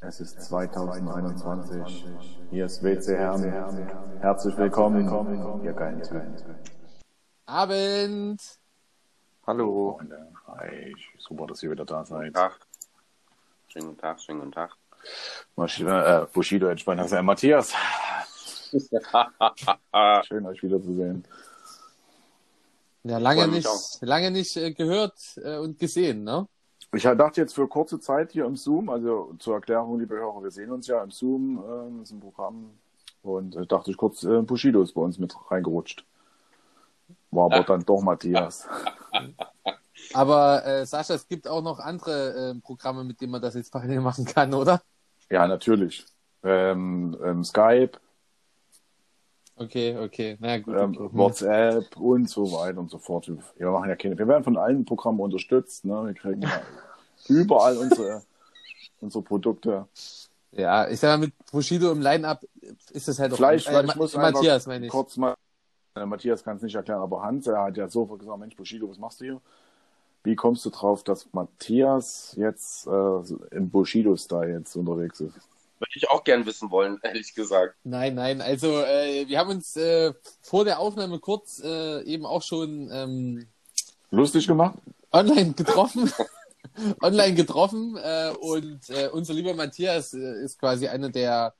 Es ist 2021. Hier ist WC Herne. Herzlich willkommen, ihr geilen Typen. Abend. Hallo. Hi, super, dass ihr wieder da seid. Guten Tag. Schönen guten Tag, schönen guten Tag. Bushido, äh, Bushido entspannt sein. Matthias, schön euch wiederzusehen. Ja, lange nicht, lange nicht äh, gehört äh, und gesehen, ne? Ich dachte jetzt für kurze Zeit hier im Zoom, also zur Erklärung, liebe Hörer, wir sehen uns ja im Zoom, äh, das ist ein Programm. Und äh, dachte ich kurz, äh, Bushido ist bei uns mit reingerutscht. War aber dann doch Matthias. Aber äh, Sascha, es gibt auch noch andere äh, Programme, mit denen man das jetzt parallel machen kann, oder? Ja, natürlich. Ähm, ähm, Skype, Okay, okay. Na gut. ähm, okay. WhatsApp und so weiter und so fort. Wir, wir machen ja keine, wir werden von allen Programmen unterstützt, ne? Wir kriegen ja überall unsere, unsere Produkte. Ja, ich sag mal, mit Bushido im Line-Up ist das halt auch... Vielleicht, äh, ich muss Matthias, meine ich. kurz mal, Matthias kann es nicht erklären, aber Hans, er hat ja sofort gesagt, Mensch, Bushido, was machst du hier? Wie kommst du drauf, dass Matthias jetzt äh, im Bushido-Style jetzt unterwegs ist? Würde ich auch gern wissen wollen, ehrlich gesagt. Nein, nein, also äh, wir haben uns äh, vor der Aufnahme kurz äh, eben auch schon ähm, Lustig gemacht? online getroffen. online getroffen äh, und äh, unser lieber Matthias äh, ist quasi einer der,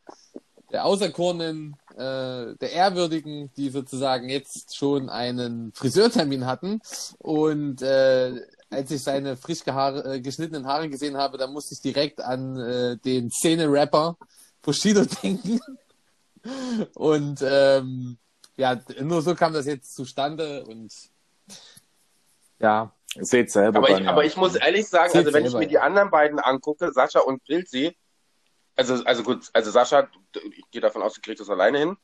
der Auserkorenen, äh, der Ehrwürdigen, die sozusagen jetzt schon einen Friseurtermin hatten. Und äh, als ich seine frisch äh, geschnittenen Haare gesehen habe, da musste ich direkt an äh, den Szene-Rapper Bushido denken. Und ähm, ja, nur so kam das jetzt zustande und ja, Seht selber Aber dann, ich, aber ja. ich muss ehrlich sagen, Seht also wenn ich mir die anderen beiden angucke, Sascha und Pilzi, also, also gut, also Sascha, ich gehe davon aus, du kriegst das alleine hin.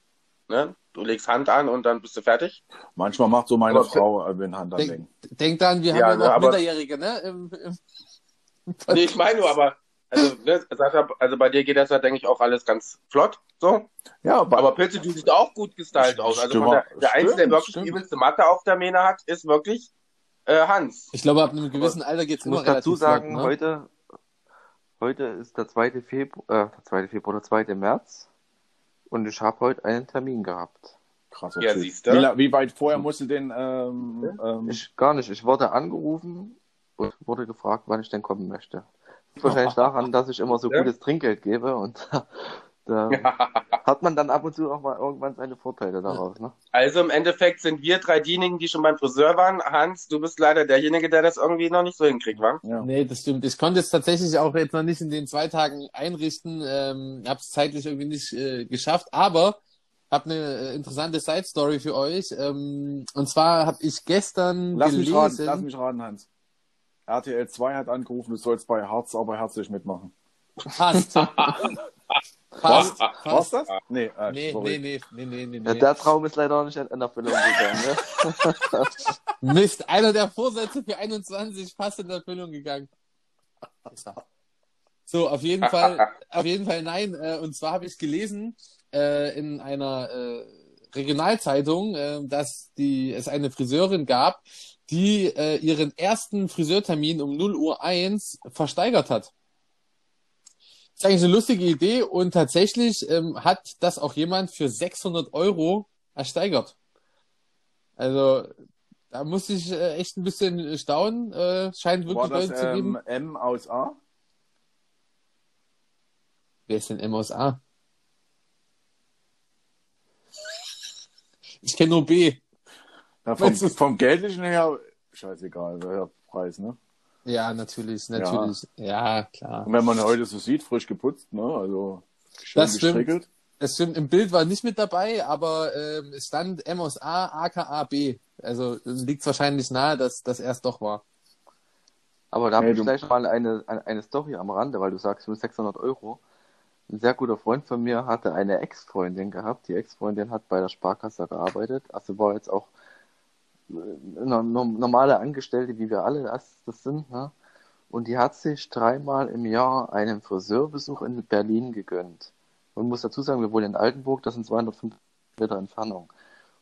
Ne? Du legst Hand an und dann bist du fertig. Manchmal macht so meine Aber- Frau, äh, wenn Hand denk, anlegen. denk dran, wir Ja, haben ja ne, noch aber- Minderjährige, ne? Im, im Nee, ich meine nur, aber also, ne, Sascha, also bei dir geht das ja, denke ich, auch alles ganz flott. So. Ja, aber, Aber Pilzi, du siehst auch gut gestylt aus. Also von der, der Einzige, der Stimmt, wirklich stimmt. die übelste Matte auf der Mähne hat, ist wirklich äh, Hans. Ich glaube, ab einem gewissen Alter geht's Ich immer muss dazu relativ sagen, flott, ne? heute, heute ist der 2. Februar, äh, der 2. Februar, der 2. März und ich habe heute einen Termin gehabt. krasser Ja, siehst du. Wie, wie weit vorher musst du den, ähm, ähm, Ich gar nicht, ich wurde angerufen und wurde gefragt, wann ich denn kommen möchte. Das liegt wahrscheinlich daran, dass ich immer so Ja. gutes Trinkgeld gebe und da hat man dann ab und zu auch mal irgendwann seine Vorteile daraus. Ne? Also im Endeffekt sind wir drei diejenigen, die schon beim Friseur waren. Hans, du bist leider derjenige, der das irgendwie noch nicht so hinkriegt, wa? ja. Nee, das stimmt. Ich konnte es tatsächlich auch jetzt noch nicht in den zwei Tagen einrichten. Ähm, habe es zeitlich irgendwie nicht äh, geschafft, aber habe eine äh, interessante Side Story für euch. Ähm, und zwar habe ich gestern Lass mich gelesen. raten, lass mich raten, Hans. RTL 2 hat angerufen, du sollst bei Harz aber herzlich mitmachen. Fast. Fast. War's Fast. das? Nee, äh, Nee, sorry. nee, nee, nee, nee, nee, der Traum ist leider noch nicht in Erfüllung gegangen. Ne? Mist, einer der Vorsätze für 21 fast in Erfüllung gegangen. So, auf jeden Fall, auf jeden Fall nein. Äh, und zwar habe ich gelesen äh, in einer äh, Regionalzeitung, äh, dass die es eine Friseurin gab, die äh, ihren ersten Friseurtermin um 0 Uhr 1 versteigert hat. Ist eigentlich eine lustige Idee und tatsächlich ähm, hat das auch jemand für 600 Euro ersteigert. Also da musste ich äh, echt ein bisschen staunen. Äh, scheint War wirklich das Leute zu geben. ähm, M aus A? Wer ist denn M aus A? Ich kenne nur B. Ja, vom, vom Geldlichen her, scheißegal, der Preis, ne? Ja, natürlich, natürlich. Ja, klar. Und wenn man heute so sieht, frisch geputzt, ne? Also schön Das stimmt. gestrickelt. Das stimmt, im Bild war nicht mit dabei, aber ähm, es stand M aus A, aka B. Also liegt wahrscheinlich nahe, dass das erst doch war. Aber da habe Nee, ich gleich mal eine, eine, eine Story am Rande, weil du sagst, nur 600 Euro. Ein sehr guter Freund von mir hatte eine Ex-Freundin gehabt. Die Ex-Freundin hat bei der Sparkasse gearbeitet. Also war jetzt auch normale Angestellte, wie wir alle das, das sind, ne? Und die hat sich dreimal im Jahr einen Friseurbesuch in Berlin gegönnt. Man muss dazu sagen, wir wohnen in Altenburg, das sind 205 Meter Entfernung.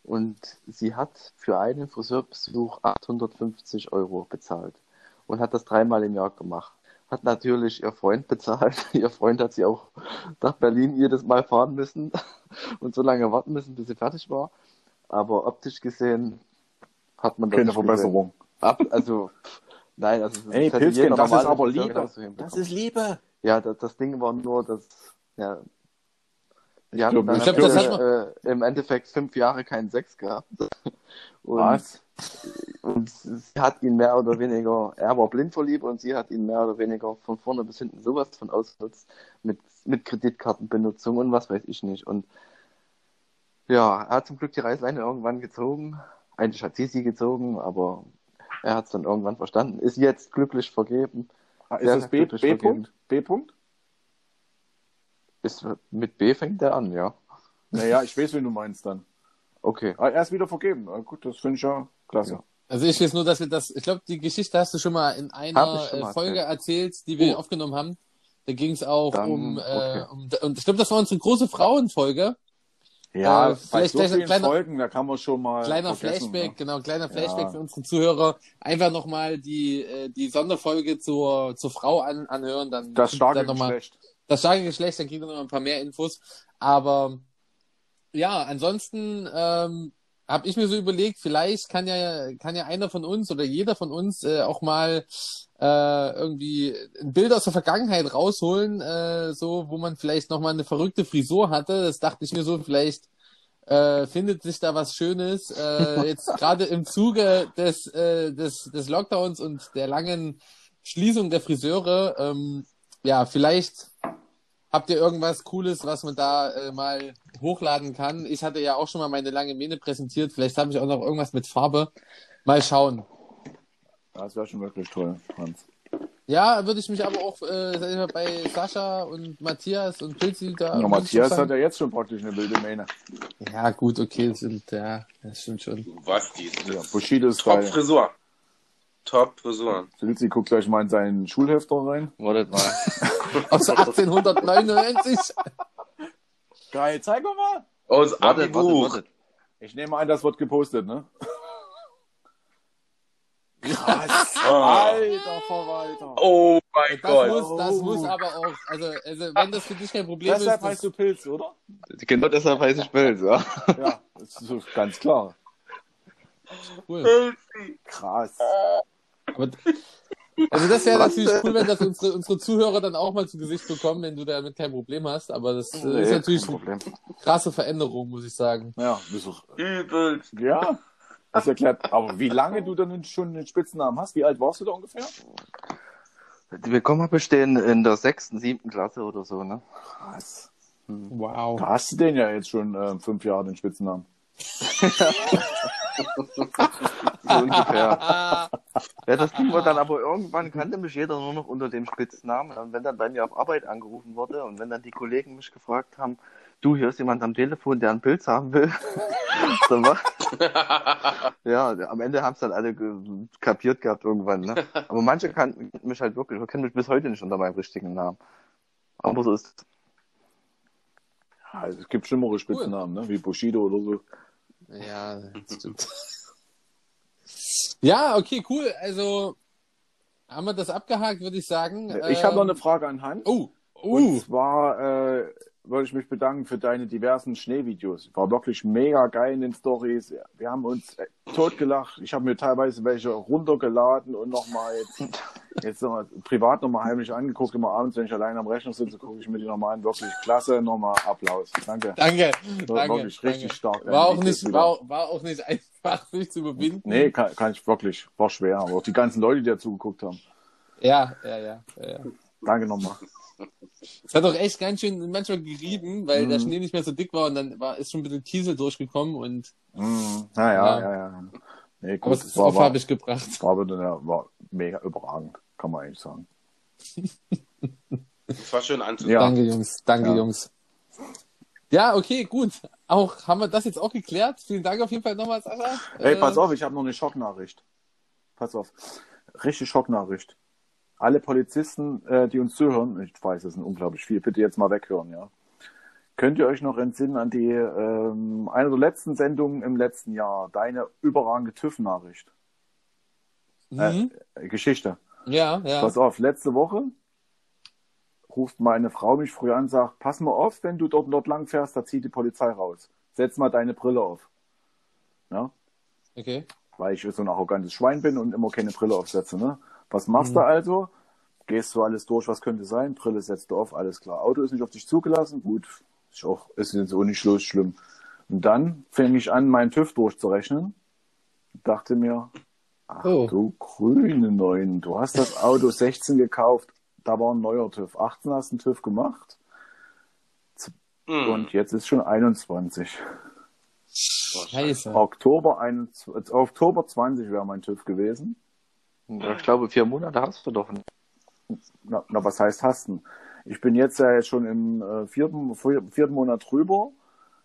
Und sie hat für einen Friseurbesuch 850 Euro bezahlt und hat das dreimal im Jahr gemacht. Hat natürlich ihr Freund bezahlt. Ihr Freund hat sie auch nach Berlin jedes Mal fahren müssen und so lange warten müssen, bis sie fertig war. Aber optisch gesehen hat man das Keine Verbesserung. Ab, also, nein, also Ey, das hätte Pilzchen, das ist aber Liebe. Das ist Liebe. Ja, das, das Ding war nur, dass, ja, die Ich haben glaub, dann ich glaub, das hat äh, im Endeffekt fünf Jahre keinen Sex gehabt. Und, Was? und sie hat ihn mehr oder weniger, er war blind vor Liebe und sie hat ihn mehr oder weniger von vorne bis hinten sowas von ausgenutzt mit, mit Kreditkartenbenutzung und was weiß ich nicht. Und ja, er hat zum Glück die Reißleine irgendwann gezogen. Eigentlich hat sie sie gezogen, aber er hat es dann irgendwann verstanden. Ist jetzt glücklich vergeben. Ah, Ist das B, B. Punkt? B Punkt? Ist, mit B fängt er an, ja. Naja, ich weiß, wen du meinst dann. Okay. Ah, er ist wieder vergeben. Ah, gut, das finde ich ja klasse. Ja. Also ich weiß nur, dass wir das, ich glaube, die Geschichte hast du schon mal in einer mal Folge erzählt, die wir Oh. aufgenommen haben. Da ging es auch Dann, um, äh, okay. um, und ich glaube, das war unsere große Frauenfolge. Ja, Äh, vielleicht so gleich ein vielen kleiner- Folgen, da kann man schon mal Kleiner vergessen, Flashback, ne? genau, kleiner Flashback Ja. für unsere Zuhörer. Einfach nochmal die, äh, die Sonderfolge zur, zur Frau an, anhören, dann Das starke dann noch mal- Geschlecht. das starke Geschlecht, dann kriegt ihr noch ein paar mehr Infos. Aber ja, ansonsten ähm, habe ich mir so überlegt, vielleicht kann ja kann ja einer von uns oder jeder von uns äh, auch mal äh, irgendwie ein Bild aus der Vergangenheit rausholen, äh, so wo man vielleicht noch mal eine verrückte Frisur hatte. Das dachte ich mir so, vielleicht äh, findet sich da was Schönes. Äh, jetzt gerade im Zuge des, äh, des, des Lockdowns und der langen Schließung der Friseure. Ähm, ja, vielleicht habt ihr irgendwas Cooles, was man da äh, mal hochladen kann. Ich hatte ja auch schon mal meine lange Mähne präsentiert. Vielleicht habe ich auch noch irgendwas mit Farbe. Mal schauen. Das wäre schon wirklich toll, Hans. Ja, würde ich mich aber auch äh, bei Sascha und Matthias und Pilzi da. Ja, Matthias hat ja jetzt schon praktisch eine wilde Mähne. Ja, gut, okay, das sind, ja, das stimmt schon. Was die? Ja, Bushido-Style. Top-Frisur. Top-Frisur. Silzi guckt gleich mal in seinen Schulhefter rein. Wartet mal. Aus 1899. Geil, zeig doch mal. Aus wartet, wartet, Abi-Buch. wartet. Ich nehme an, das wird gepostet, ne? Krass. Alter Verwalter. Oh mein Das Gott. muss, das muss aber auch, also, also wenn das für dich kein Problem Deshalb ist, das, heißt du Pilz, oder? Genau deshalb heiße ich Bild, ja. Ja, das ist ganz klar. cool. Krass. Aber, also das wäre natürlich cool, wenn das unsere, unsere Zuhörer dann auch mal zu Gesicht bekommen, wenn du damit kein Problem hast. Aber das äh, ist Nee, natürlich kein eine Problem. krasse Veränderung, muss ich sagen. Ja, ist doch, Übelst. ja, das erklärt. Aber wie lange du dann schon den Spitznamen hast? Wie alt warst du da ungefähr? Wir kommen bestehen in der sechsten, siebten Klasse oder so, ne? Krass. Wow. Da hast du den ja jetzt schon äh, fünf Jahre, den Spitznamen. So ungefähr. Ja, das Ding war dann aber irgendwann kannte mich jeder nur noch unter dem Spitznamen. Und wenn dann bei mir auf Arbeit angerufen wurde und wenn dann die Kollegen mich gefragt haben, du, hier ist jemand am Telefon, der einen Pilz haben will, dann war, ja, am Ende haben es dann alle kapiert gehabt irgendwann, ne? Aber manche kannten mich halt wirklich, kennen mich bis heute nicht unter meinem richtigen Namen. Aber so ist es. Ja, also es gibt schlimmere Spitznamen, ne? wie Bushido oder so. Ja, das stimmt. Ja, okay, cool. Also haben wir das abgehakt, würde ich sagen. Ich habe noch Ähm, eine Frage an Hans. Oh, Und uh, zwar äh, wollte ich mich bedanken für deine diversen Schneevideos. War wirklich mega geil in den Stories. Wir haben uns äh, totgelacht. Ich habe mir teilweise welche runtergeladen und nochmal jetzt, jetzt noch mal, privat nochmal heimlich angeguckt. Immer abends, wenn ich allein am Rechner sitze, gucke ich mir die nochmal an. Wirklich klasse. Nochmal Applaus. Danke. danke. War danke wirklich richtig danke. stark. War auch, nicht, war, war auch nicht einfach, sich zu überwinden. Nee, kann, kann ich wirklich. War schwer. Aber auch die ganzen Leute, die dazu geguckt haben. Ja, ja, ja. ja, ja. Danke nochmal. Es hat auch echt ganz schön manchmal gerieben, weil Mhm. der Schnee nicht mehr so dick war und dann war, ist schon ein bisschen Kiesel durchgekommen und Mm, naja, Ja. ja, ja. Nee, aber gut, es es ist war, auf war, habe ich gebracht. war, wieder, ja, war mega überragend, kann man eigentlich sagen. Das war schön anzusehen. Ja. Danke, Jungs. Danke, Ja. Jungs. Ja, okay, gut. auch, haben wir das jetzt auch geklärt? Vielen Dank auf jeden Fall nochmal, Sascha. Ey, Äh, pass auf, ich habe noch eine Schocknachricht. Pass auf. Richtig Schocknachricht. Alle Polizisten, äh, die uns zuhören, ich weiß, es sind unglaublich viel, bitte jetzt mal weghören, ja. Könnt ihr euch noch entsinnen an die ähm, eine der letzten Sendungen im letzten Jahr, deine überragende TÜV-Nachricht, Mhm. äh, Geschichte. Ja, ja. Pass auf, letzte Woche ruft meine Frau mich früh an und sagt, pass mal auf, wenn du dort, dort lang fährst, da zieht die Polizei raus. Setz mal deine Brille auf. Ja, Okay. weil ich so ein arrogantes Schwein bin und immer keine Brille aufsetze. Ne? Was machst Mhm. du also? Gehst du alles durch, was könnte sein? Brille setzt du auf, alles klar. Auto ist nicht auf dich zugelassen, gut, ist auch, ist jetzt auch nicht schlimm, schlimm. Und dann fing ich an, meinen TÜV durchzurechnen. Dachte mir, ach Oh. du grüne Neun, du hast das Auto 16 gekauft, da war ein neuer TÜV. 18 hast du einen TÜV gemacht Hm. und jetzt ist schon 21. Scheiße. Oktober, 21, Oktober 20 wäre mein TÜV gewesen. Ich glaube, vier Monate hast du doch. nicht. Na, na was heißt hasten? Ich bin jetzt ja jetzt schon im äh, vierten, vier- vierten Monat drüber.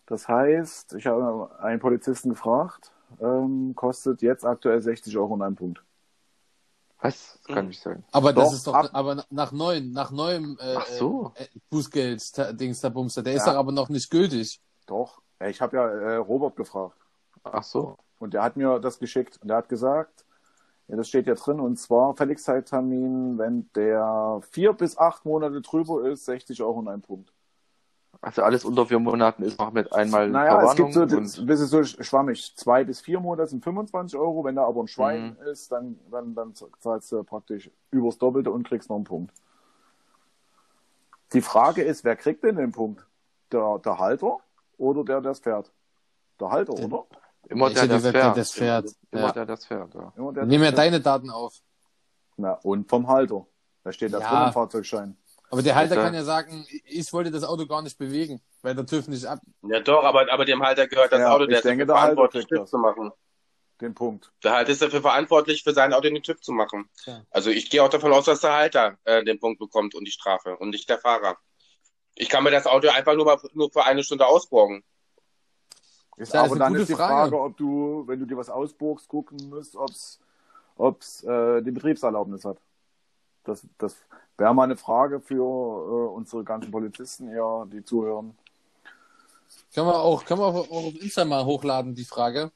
Das heißt, ich habe einen Polizisten gefragt, ähm, kostet jetzt aktuell 60 Euro und ein Punkt. Was? Das kann nicht sein. Aber das Doch, ist doch, ab- aber nach neuen, nach neuem äh, Ach so. äh, Bußgeld-Dings der Bumster, der ist Ja. doch aber noch nicht gültig. Doch. Ich habe ja äh, Robert gefragt Ach so. und der hat mir das geschickt und der hat gesagt, ja, das steht ja drin und zwar Fälligkeitstermin, wenn der vier bis acht Monate drüber ist, 60 Euro und ein Punkt. Also alles unter vier Monaten ist noch mit einmal Naja, es gibt so, das, ein bisschen so schwammig. Zwei bis vier Monate sind 25 Euro. Wenn da aber ein Schwein Mhm. ist, dann, dann, dann zahlst du praktisch übers Doppelte und kriegst noch einen Punkt. Die Frage ist, wer kriegt denn den Punkt? Der, der Halter oder der, der das fährt? Der Halter, Den- oder? Immer der, das der fährt. das fährt. Immer Ja. der, das fährt, ja. Immer der, Nimm ja das deine Daten auf. Na, und vom Halter. Da steht da Ja. drin im Fahrzeugschein. Aber der Halter kann ja sagen, ich wollte das Auto gar nicht bewegen, weil der TÜV nicht ab. Ja doch, aber, aber dem Halter gehört das Ja, Auto, der ist denke, dafür der verantwortlich, TÜV das. zu machen. Den Punkt. Der Halter ist dafür verantwortlich, für sein Auto den TÜV zu machen. Tja. Also ich gehe auch davon aus, dass der Halter äh, den Punkt bekommt und die Strafe und nicht der Fahrer. Ich kann mir das Auto einfach nur mal nur für eine Stunde ausborgen. Ist Ja, aber ist dann ist die Frage. Frage, ob du, wenn du dir was ausburgst, gucken musst, ob's, ob's äh, die Betriebserlaubnis hat. Das, das wäre mal eine Frage für äh, unsere ganzen Polizisten hier, die zuhören. Können wir auch, können wir auch auch auf Insta mal hochladen, die Frage.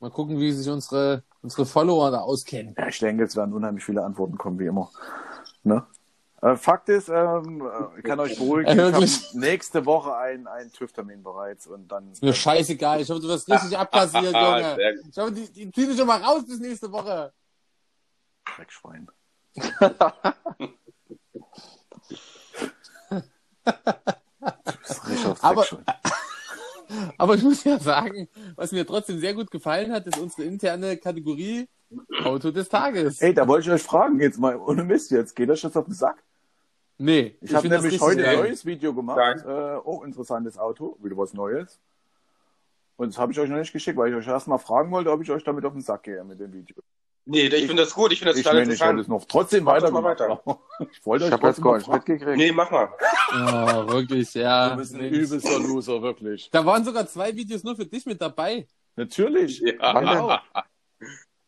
Mal gucken, wie sich unsere, unsere Follower da auskennen. Ja, ich denke, es werden unheimlich viele Antworten kommen, wie immer. Ne? Äh, Fakt ist, ähm, äh, ich kann euch beruhigen, Äh, ich habe wirklich? nächste Woche einen, einen TÜV-Termin bereits und dann. Ist mir scheißegal. Ich hoffe, du wirst richtig abkassiert, Junge. Ich hoffe, die, die ziehen dich schon mal raus bis nächste Woche. Dreckschwein. Aber-. Aber ich muss ja sagen, was mir trotzdem sehr gut gefallen hat, ist unsere interne Kategorie Auto des Tages. Ey, da wollte ich euch fragen, jetzt mal ohne Mist jetzt. Geht euch das auf den Sack? Nee, Ich, habe find das nämlich heute ein neues Video gemacht. Äh, auch interessantes Auto, wieder was Neues. Und das habe ich euch noch nicht geschickt, weil ich euch erst mal fragen wollte, ob ich euch damit auf den Sack gehe mit dem Video. Nee, ich finde das gut, ich finde das ich total meine, ich es interessant. noch trotzdem Mach weiter aber Ich wollte Ich euch habe jetzt trotzdem gar mal nicht mitgekriegt. Nee, mach mal. Ja, wirklich, ja. Du bist ein übelster Loser, wirklich. Da waren sogar zwei Videos nur für dich mit dabei. Natürlich. Ja.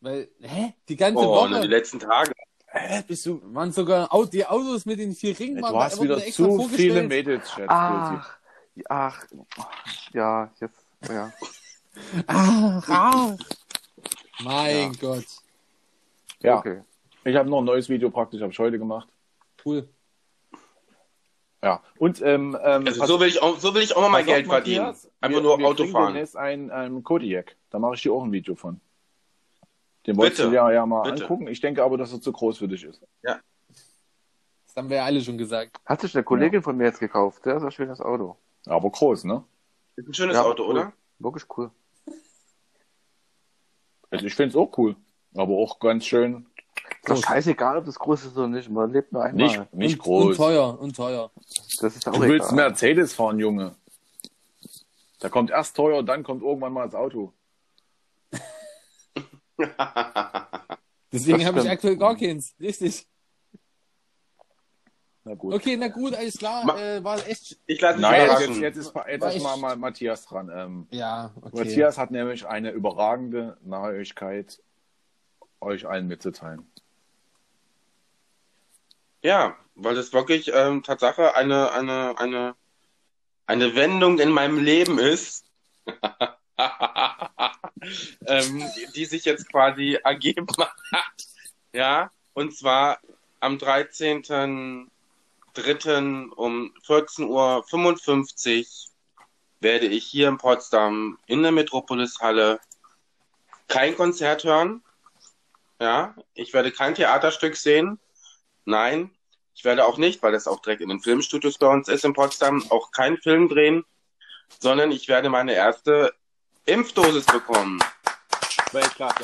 Weil, hä? Die ganze Oh, nur Woche die letzten Tage. Hä, bist du... waren sogar die Autos mit den vier Ringen. Du hast wieder zu viele Mädels, Chat. Ach, ach, ja, jetzt, ja. Ach, ach. Mein Gott. Ja, Okay. ich habe noch ein neues Video praktisch, habe ich heute gemacht. Cool. Ja. Und ähm, ähm, Also so will ich auch, so will ich auch mal mein Geld verdienen. Einfach wir, nur wir Auto fahren. demnächst ein, ein Kodiak. Da mache ich dir auch ein Video von. Den wolltest Bitte. du ja, ja mal Bitte. angucken. Ich denke aber, dass er zu groß für dich ist. Das haben wir ja alle schon gesagt. Hat sich eine Kollegin von mir jetzt gekauft. Der ist ein schönes Auto. Aber groß, ne? Ist ein schönes Ja, Auto, cool. oder? Wirklich cool. Also ich finde es auch cool. Aber auch ganz schön. Ist doch scheißegal, ob das groß ist oder nicht. Man lebt nur einmal. Nicht, nicht und, groß. Und teuer, und teuer. Das ist auch Du willst egal. Mercedes fahren, Junge. Da kommt erst teuer, dann kommt irgendwann mal das Auto. Deswegen habe ich aktuell gar keins. Richtig. Na gut. Okay, na gut, alles klar. Ma- Äh, war echt. Ich lasse mich Nein, jetzt, jetzt, ist, jetzt ist mal, mal Matthias dran. Ähm, Ja, okay. Matthias hat nämlich eine überragende Neuigkeit euch allen mitzuteilen. Ja, weil das wirklich ähm, Tatsache eine, eine, eine, eine Wendung in meinem Leben ist, ähm, die sich jetzt quasi ergeben hat. Ja, und zwar am 13.03. um 14.55 Uhr werde ich hier in Potsdam in der Metropolis-Halle kein Konzert hören. Ja, ich werde kein Theaterstück sehen. Nein, ich werde auch nicht, weil das auch direkt in den Filmstudios bei uns ist in Potsdam, auch keinen Film drehen, sondern ich werde meine erste Impfdosis bekommen. Weltklasse.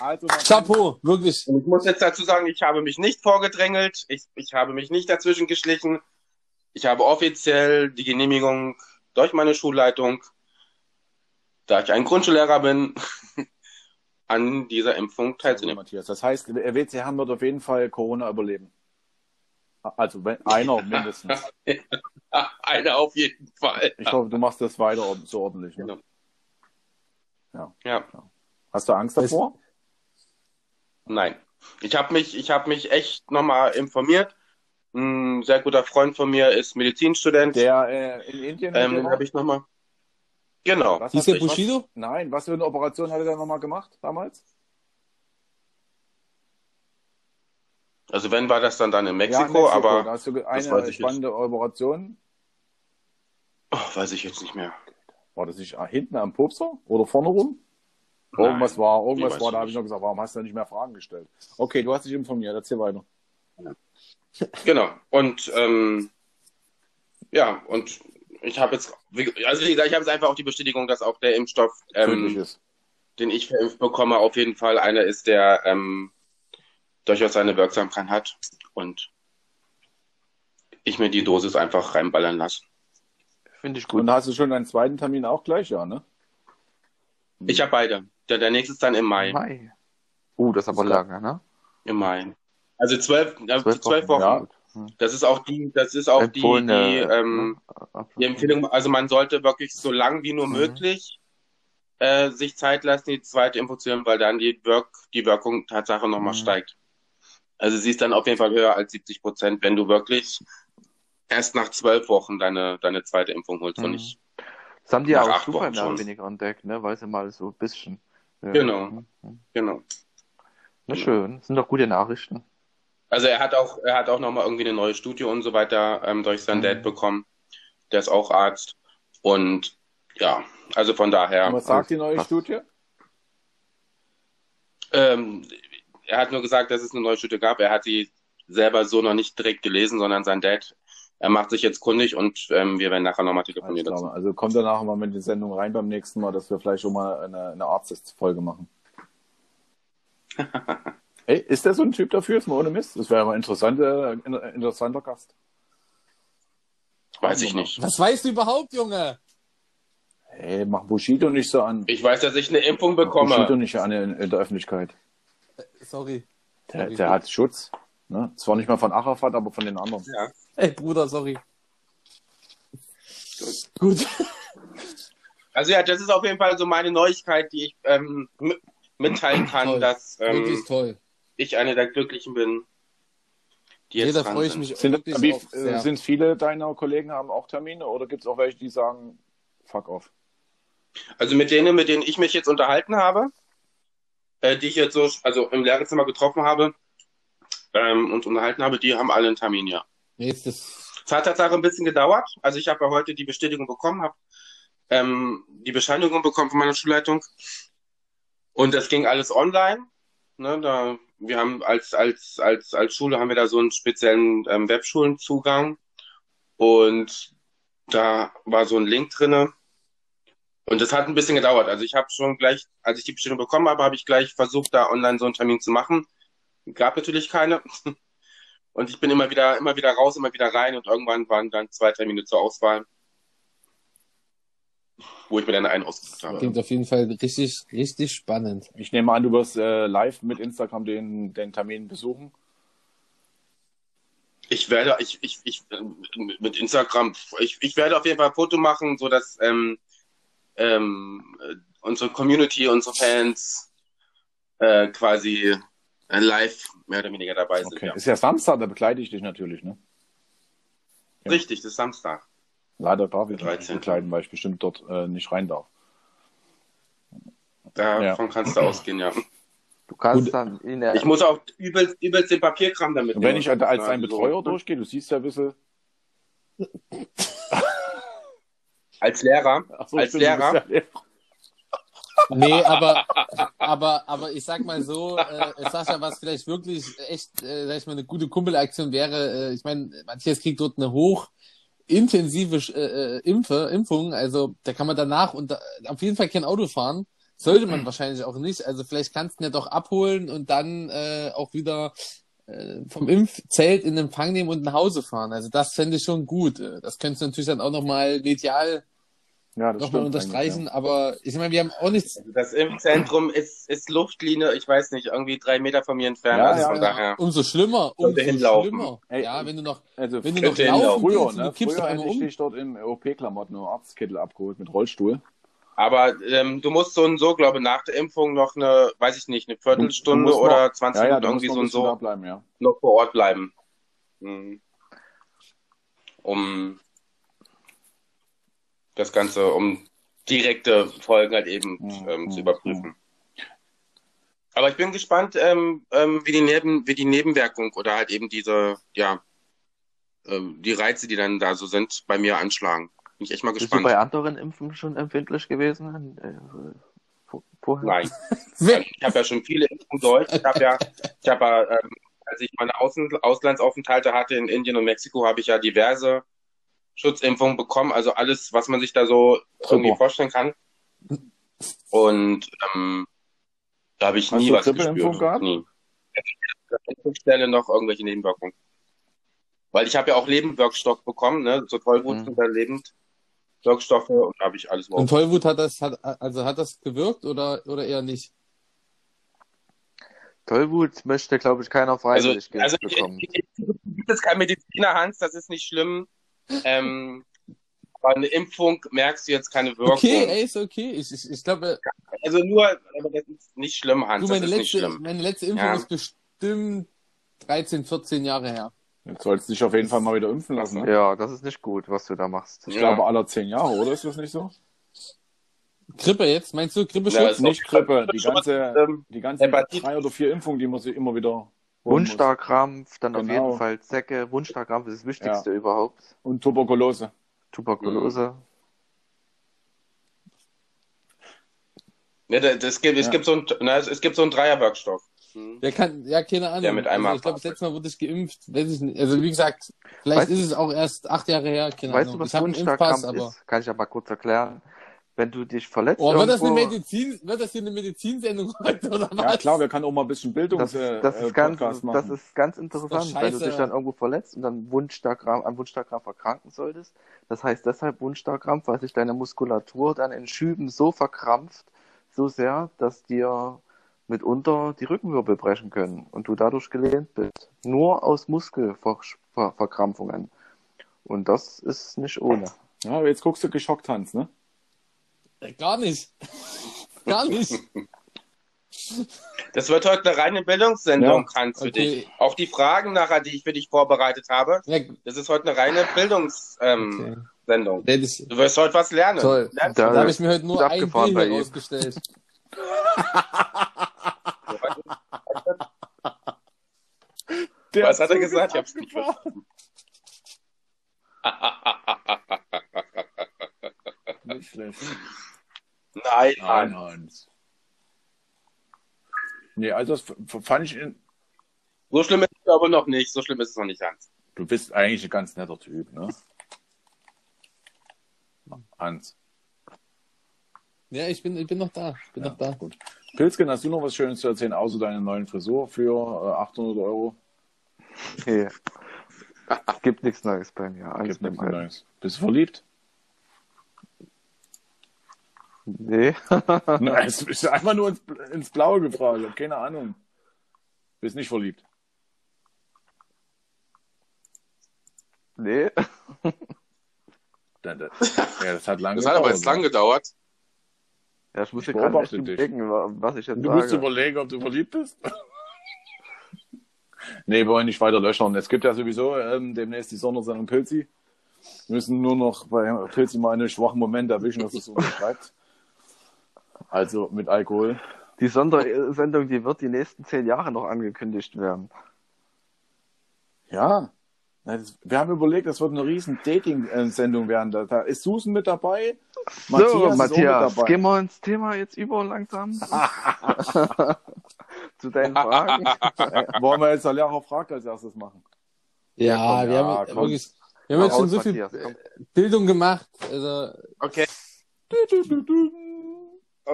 Also, Chapeau, wirklich. Und ich muss jetzt dazu sagen, ich habe mich nicht vorgedrängelt, ich, ich habe mich nicht dazwischen geschlichen. Ich habe offiziell die Genehmigung durch meine Schulleitung, da ich ein Grundschullehrer bin, an dieser Impfung teilzunehmen. Matthias. Das heißt, der WC Herrn wird auf jeden Fall Corona überleben. Also wenn, einer mindestens. Eine auf jeden Fall. Ich hoffe, du machst das weiter so ordentlich. Ne? Genau. Ja. Ja. Hast du Angst davor? Nein. Ich habe mich, ich habe mich echt nochmal informiert. Ein sehr guter Freund von mir ist Medizinstudent. Der äh, in Indien. ähm, den habe ich nochmal. Genau. Was hast der du- was- Bushido? Nein, was für eine Operation hat er denn nochmal gemacht damals? Also wenn war das dann dann in ja, Mexiko, in Mexiko. aber da hast du eine spannende Operation. oh, weiß ich jetzt nicht mehr. War das nicht hinten am Popser oder vorne rum? Nein. Irgendwas war, irgendwas war, da habe ich noch gesagt, warum hast du nicht mehr Fragen gestellt? Okay, du hast dich informiert, erzähl weiter. Genau. Und ähm, ja, und ich habe jetzt, also wie gesagt, ich habe jetzt einfach auch die Bestätigung, dass auch der Impfstoff, ähm, ist. den ich verimpft bekomme, auf jeden Fall einer ist, der ähm, durchaus seine Wirksamkeit hat und ich mir die Dosis einfach reinballern lasse. Finde ich gut. Und hast du schon deinen zweiten Termin auch gleich, ja, ne? Ich habe beide. Der, der nächste ist dann im Mai. Mai. Uh, das ist aber Das lange, ne? Im Mai. Also zwölf, ja, zwölf, zwölf Wochen. ja. Das ist auch die, das ist auch die, die, Empfohlene, ähm, ne? die Empfehlung. Also man sollte wirklich so lang wie nur Mhm. möglich äh, sich Zeit lassen, die zweite Impfung zu nehmen, weil dann die, Wirk die Wirkung Tatsache nochmal Mhm. steigt. Also sie ist dann auf jeden Fall höher als 70 Prozent, wenn du wirklich erst nach zwölf Wochen deine, deine zweite Impfung holst und Mhm. nicht. Das haben die ja auch oder schon. weniger entdeckt, ne? Weil sie mal so ein bisschen. Ja. Genau. Hm, hm. Genau. Na Genau. schön. Das sind doch gute Nachrichten. Also er hat auch, er hat auch nochmal irgendwie eine neue Studie und so weiter ähm, durch sein Mhm. Dad bekommen. Der ist auch Arzt. Und ja, also von daher. Und was sagt die neue. Studie? Ähm, er hat nur gesagt, dass es eine neue Studie gab. Er hat die selber so noch nicht direkt gelesen, sondern sein Dad. Er macht sich jetzt kundig und ähm, wir werden nachher nochmal telefonieren dazu. Also kommt danach mal mit die Sendung rein beim nächsten Mal, dass wir vielleicht schon mal eine, eine Arztfolge machen. Ey, ist der so ein Typ dafür? Ist mal ohne Mist? Das wäre mal ein interessanter, interessanter Gast. Weiß ich nicht. Was weißt du überhaupt, Junge? Hey, mach Bushido nicht so an. Ich weiß, dass ich eine Impfung Mach Bushido bekomme. nicht an in, in der Öffentlichkeit. Sorry. Der, Sorry. der hat Schutz. Ne? Zwar nicht mal von Arafat, aber von den anderen. Ja. Ey, Bruder, sorry. Gut. Also ja, das ist auf jeden Fall so meine Neuigkeit, die ich ähm, mitteilen kann, Toll. dass ähm, Wirklich toll. ich eine der Glücklichen bin, die jetzt Jeder dran freue ich sind. mich Sind, wie, auch sehr. äh, sind viele deiner Kollegen haben auch Termine oder gibt es auch welche, die sagen, fuck off? Also mit denen, mit denen ich mich jetzt unterhalten habe, äh, die ich jetzt so, also im Lehrerzimmer getroffen habe ähm, und unterhalten habe, die haben alle einen Termin, ja. Nächstes. Es hat tatsächlich ein bisschen gedauert. Also ich habe ja heute die Bestätigung bekommen, habe ähm, die Bescheinigung bekommen von meiner Schulleitung. Und das ging alles online. Ne, da, wir haben als, als, als, als Schule haben wir da so einen speziellen ähm, Webschulenzugang. Und da war so ein Link drinne. Und das hat ein bisschen gedauert. Also ich habe schon gleich, als ich die Bestätigung bekommen habe, habe ich gleich versucht, da online so einen Termin zu machen. Gab natürlich keine. Und ich bin immer wieder, immer wieder raus, immer wieder rein und irgendwann waren dann zwei Termine zur Auswahl, wo ich mir dann einen ausgesucht habe. Klingt auf jeden Fall richtig, richtig spannend. Ich nehme an, du wirst äh, live mit Instagram den, den Termin besuchen. Ich werde, ich, ich, ich, äh, mit Instagram, ich, ich werde auf jeden Fall ein Foto machen, so dass ähm, ähm, äh, unsere Community, unsere Fans äh, quasi äh, live mehr oder weniger dabei sind. Okay. Ja. Ist ja Samstag, da begleite ich dich natürlich, ne? Ja. Richtig, das ist Samstag. Leider darf ich dich 13.. nicht begleiten, weil ich bestimmt dort äh, nicht rein darf. Davon kannst du ausgehen, ja. Du kannst Gut. dann in der, Ich muss auch übelst, übelst den Papierkram damit Und wenn ich als Also, dein Betreuer durchgehe, du siehst ja ein bisschen. Als Lehrer, Ach so, Als Lehrer? Lehrer. Nee, aber, aber, aber ich sag mal so, äh, Sascha, was vielleicht wirklich echt, äh, sag ich mal, eine gute Kumpelaktion wäre, äh, ich meine, Matthias kriegt dort eine hoch intensive äh, äh, Impfe, Impfung, also da kann man danach und auf jeden Fall kein Auto fahren. Sollte man wahrscheinlich auch nicht. Also vielleicht kannst du ihn ja doch abholen und dann äh, auch wieder äh, vom Impfzelt in Empfang nehmen und nach Hause fahren. Also das fände ich schon gut. Äh, Das könntest du natürlich dann auch nochmal medial Ja, das nochmal unterstreichen. eigentlich, Aber ich meine, wir haben auch nichts das Impfzentrum ist, ist Luftlinie, ich weiß nicht, irgendwie drei Meter von mir entfernt. Ja, also ja, von ja. daher. Umso schlimmer, umso hinlaufen. schlimmer. Ey, ja, wenn du noch, ja. Also wenn du noch laufen früher, ne? du kippst Früher ich um. dich dort im OP-Klamotten und Arztkittel abgeholt mit Rollstuhl. Aber ähm, du musst so und so, glaube ich, nach der Impfung noch eine, weiß ich nicht, eine Viertelstunde oder noch- 20 Ja, ja, Minuten irgendwie noch so ein und so bleiben, ja. noch vor Ort bleiben. Mhm. Um das Ganze, um direkte Folgen halt eben Mhm, ähm, zu mhm, überprüfen. Aber ich bin gespannt, ähm, ähm, wie die Neben, wie die Nebenwirkung oder halt eben diese, ja, ähm, die Reize, die dann da so sind, bei mir anschlagen. Bin ich echt mal bist du gespannt. bei anderen Impfen schon empfindlich gewesen? Äh, vor- vorher? Nein. Also ich habe ja schon viele Impfungen durch. Ich habe ja, ich habe ja, ähm, als ich meine Außen Auslandsaufenthalte hatte in Indien und Mexiko, habe ich ja diverse Schutzimpfungen bekommen. Also alles, was man sich da so irgendwie vorstellen kann. Und ähm, da habe ich Hast nie du was gespürt. gehabt? Nie. Stelle noch irgendwelche Nebenwirkungen. Weil ich habe ja auch Nebenwirkstoff bekommen, ne? So Tollwut Mhm. sind da Lebendwirkstoffe und da habe ich alles Und. Tollwut hat das, hat, also hat das gewirkt oder, oder eher nicht? Tollwut möchte, glaube ich, keiner Also, freiwillig also geimpft bekommen. ich, ich, ich jetzt kein Mediziner, Hans, das ist nicht schlimm. Ähm, aber eine Impfung merkst du jetzt keine Wirkung. Okay, ey, ist okay. Ich, ich, ich glaube, Also nur, aber das ist nicht schlimm, Hans, du, das meine ist nicht letzte, schlimm. meine letzte Impfung Ja. ist bestimmt 13, 14 Jahre her. Jetzt sollst du dich auf jeden Fall mal wieder impfen lassen. Ne? Ja, das ist nicht gut, was du da machst. Ich Ja. glaube, aller zehn Jahre, oder? Ist das nicht so? Grippe jetzt? Meinst du Grippeschutz? Ja, ist Nicht Grippe, die ganze, ähm, die ganzen Hepatitis. drei oder vier Impfungen, die man sich immer wieder Wundstarkrampf, dann auf Genau. jeden Fall Zecke. Wundstarkrampf ist das Wichtigste überhaupt. Und Tuberkulose. Tuberkulose. Ne, das, gibt, es Ja. gibt so ein, na, es, es gibt so einen Dreierwirkstoff. Hm. Ja, kann, ja, keine Ahnung. Der mit einmal also ich glaube, das letzte Mal wurde ich geimpft. Weiß ich nicht. Also wie gesagt, vielleicht Weißt- ist es auch erst acht Jahre her. Keine Weißt Ahnung. du, was aber. ist? Kann ich aber kurz erklären. Wenn du dich verletzt Oh, wird das eine irgendwo, Medizin, wird das hier eine Medizinsendung heute oder was? Ja, klar, wir können auch mal ein bisschen Bildungs das, äh, das, äh, ist ganz, Podcast das machen. ist ganz interessant, wenn du dich dann irgendwo verletzt und dann Wundstarkrampf, an Wundstarkrampf erkranken solltest. Das heißt deshalb Wundstarkrampf, weil sich deine Muskulatur dann in Schüben so verkrampft, so sehr, dass dir mitunter die Rückenwirbel brechen können und du dadurch gelähmt bist. Nur aus Muskelverkrampfungen. Und das ist nicht ohne. ja, aber jetzt guckst du geschockt, Hans, ne? Äh, Gar nicht. Gar nicht. Das wird heute eine reine Bildungssendung, Ja. Hans, für Okay. dich. Auch die Fragen nachher, die ich für dich vorbereitet habe, Ja, das ist heute eine reine Bildungssendung. okay. Sendung. Hätte ich, Du wirst heute was lernen. Toll. Lernst Da- da habe ich mir heute nur ein abgefahren Bier. Der Was hat er gesagt? Ich hab's nicht abgefahren. Nicht schlecht. Nein, Nein, nein. Hans. Nee, also das fand ich, in- So schlimm ist es aber noch nicht. So schlimm ist es noch nicht, Hans. du bist eigentlich ein ganz netter Typ, ne? Hans. Ja, ich bin, ich bin noch da. Ich bin Ja, noch da. Gut. Pilzken, hast du noch was Schönes zu erzählen, außer deine neuen Frisur für äh, 800 Euro? Nee. Gibt nichts Neues bei mir. Alles Gibt nichts. Neues. Bist du verliebt? Nee. Nein, es ist einfach nur ins, ins Blaue gefragt. Ich keine Ahnung. Bist nicht verliebt. Nee. Da- da- Ja, das hat lange Das hat aber jetzt lang gedauert. Ja, ich muss Ich dir gerade echt überlegen, wa- was ich jetzt Du musst sage. überlegen, ob du verliebt bist. nee, wir wollen nicht weiter löchern. Es gibt ja sowieso ähm, demnächst die Sondersendung Pilzi. Wir müssen nur noch bei Pilzi mal einen schwachen Moment erwischen, dass es so unterschreibt. Also mit Alkohol. Die Sondersendung, die wird die nächsten zehn Jahre noch angekündigt werden. Ja. Wir haben überlegt, das wird eine riesen Dating-Sendung werden. Da, ist Susan mit dabei. so, ist auch Matthias, mit dabei. gehen wir ins Thema jetzt über langsam. Zu deinen Fragen. Äh, Wollen wir jetzt der Lehrer fragt als erstes machen? Ja, komm, wir ja, haben komm. wirklich, wir haben jetzt schon so viel Matthias, komm. äh, Bildung gemacht. Also, Okay. Du, du, du,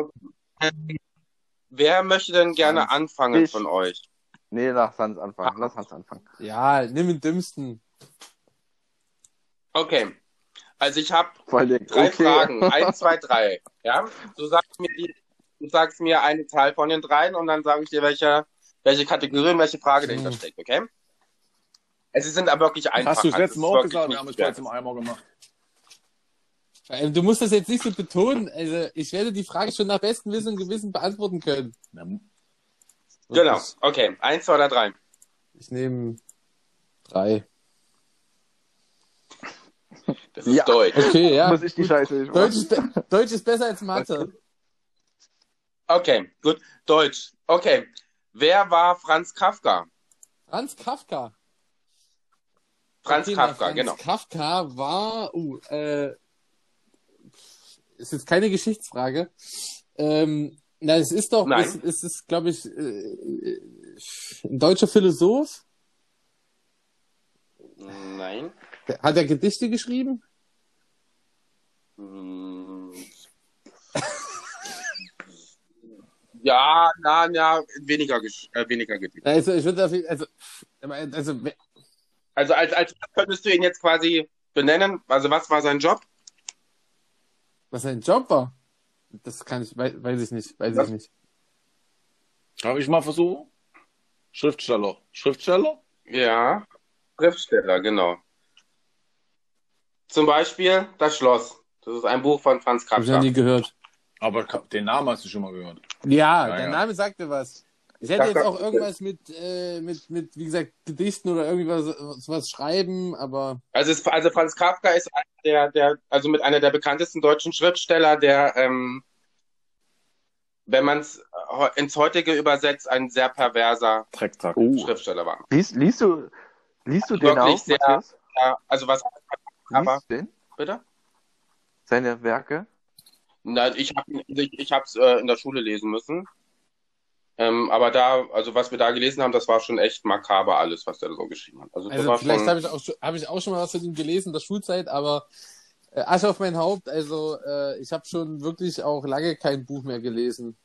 du. Wer möchte denn gerne Hans. anfangen Ich. von euch? Nee, lass Hans anfangen. Lass Hans anfangen. ja, nimm den dümmsten. Okay. Also ich habe drei okay. Fragen. Eins, zwei, drei. Ja? Du sagst mir die, du sagst mir eine Zahl von den dreien und dann sage ich dir, welche, welche Kategorie und welche Frage dahinter Mhm. steckt, okay? Es sind aber wirklich einfach. Hast du das letzte Mal auch gesagt, wir haben es schwer. trotzdem einmal gemacht. Ähm, Du musst das jetzt nicht so betonen. Also, ich werde die Frage schon nach bestem Wissen und Gewissen beantworten können. Na, Genau. Okay. Eins, zwei oder drei. Ich nehme drei. Das ist Ja. Deutsch. Okay, ja. Muss ich die Scheiße nicht Deutsch ist, Deutsch ist besser als Mathe. Okay, gut. Deutsch. Okay. Wer war Franz Kafka? Franz Kafka. Franz Okay, Kafka, Franz genau. Kafka war, uh, äh, ist jetzt keine Geschichtsfrage. Ähm, na, es ist doch, Nein. es, es ist, glaube ich, äh, ein deutscher Philosoph. Nein. Hat er Gedichte geschrieben? Ja, na, ja, weniger, äh, weniger Gedichte. Also, ich würde dafür, also, also, Also als, als könntest du ihn jetzt quasi benennen. Also was war sein Job? Was sein Job war, das kann ich, weiß, weiß ich nicht, weiß Was? ich nicht. Darf ich mal versuchen? Schriftsteller. Schriftsteller? Ja, Schriftsteller, genau. Zum Beispiel Das Schloss. Das ist ein Buch von Franz Hab ich noch nie gehört. Aber den Namen hast du schon mal gehört. Ja, Ja, der ja. Name sagte was. Ich Ich hätte jetzt auch irgendwas mit, äh, mit, mit, wie gesagt, Gedichten oder irgendwie was, was schreiben, aber Also, es, also Franz Kafka ist einer der, der, also mit einer der bekanntesten deutschen Schriftsteller, der, ähm, wenn man es ins heutige übersetzt, ein sehr perverser track. Oh. Schriftsteller war. Liest, liest du, liest du den Wirklich auch, sehr-? Ja, also was, aber, Liest du den? bitte? Seine Werke? Na, ich habe ich, ich hab's äh, in der Schule lesen müssen. Ähm, aber da, also was wir da gelesen haben, das war schon echt makaber alles, was der so geschrieben hat. Also, das also vielleicht habe ich auch schon, habe ich auch schon mal was von ihm gelesen in der Schulzeit, aber äh, Asche auf mein Haupt, also äh, ich habe schon wirklich auch lange kein Buch mehr gelesen.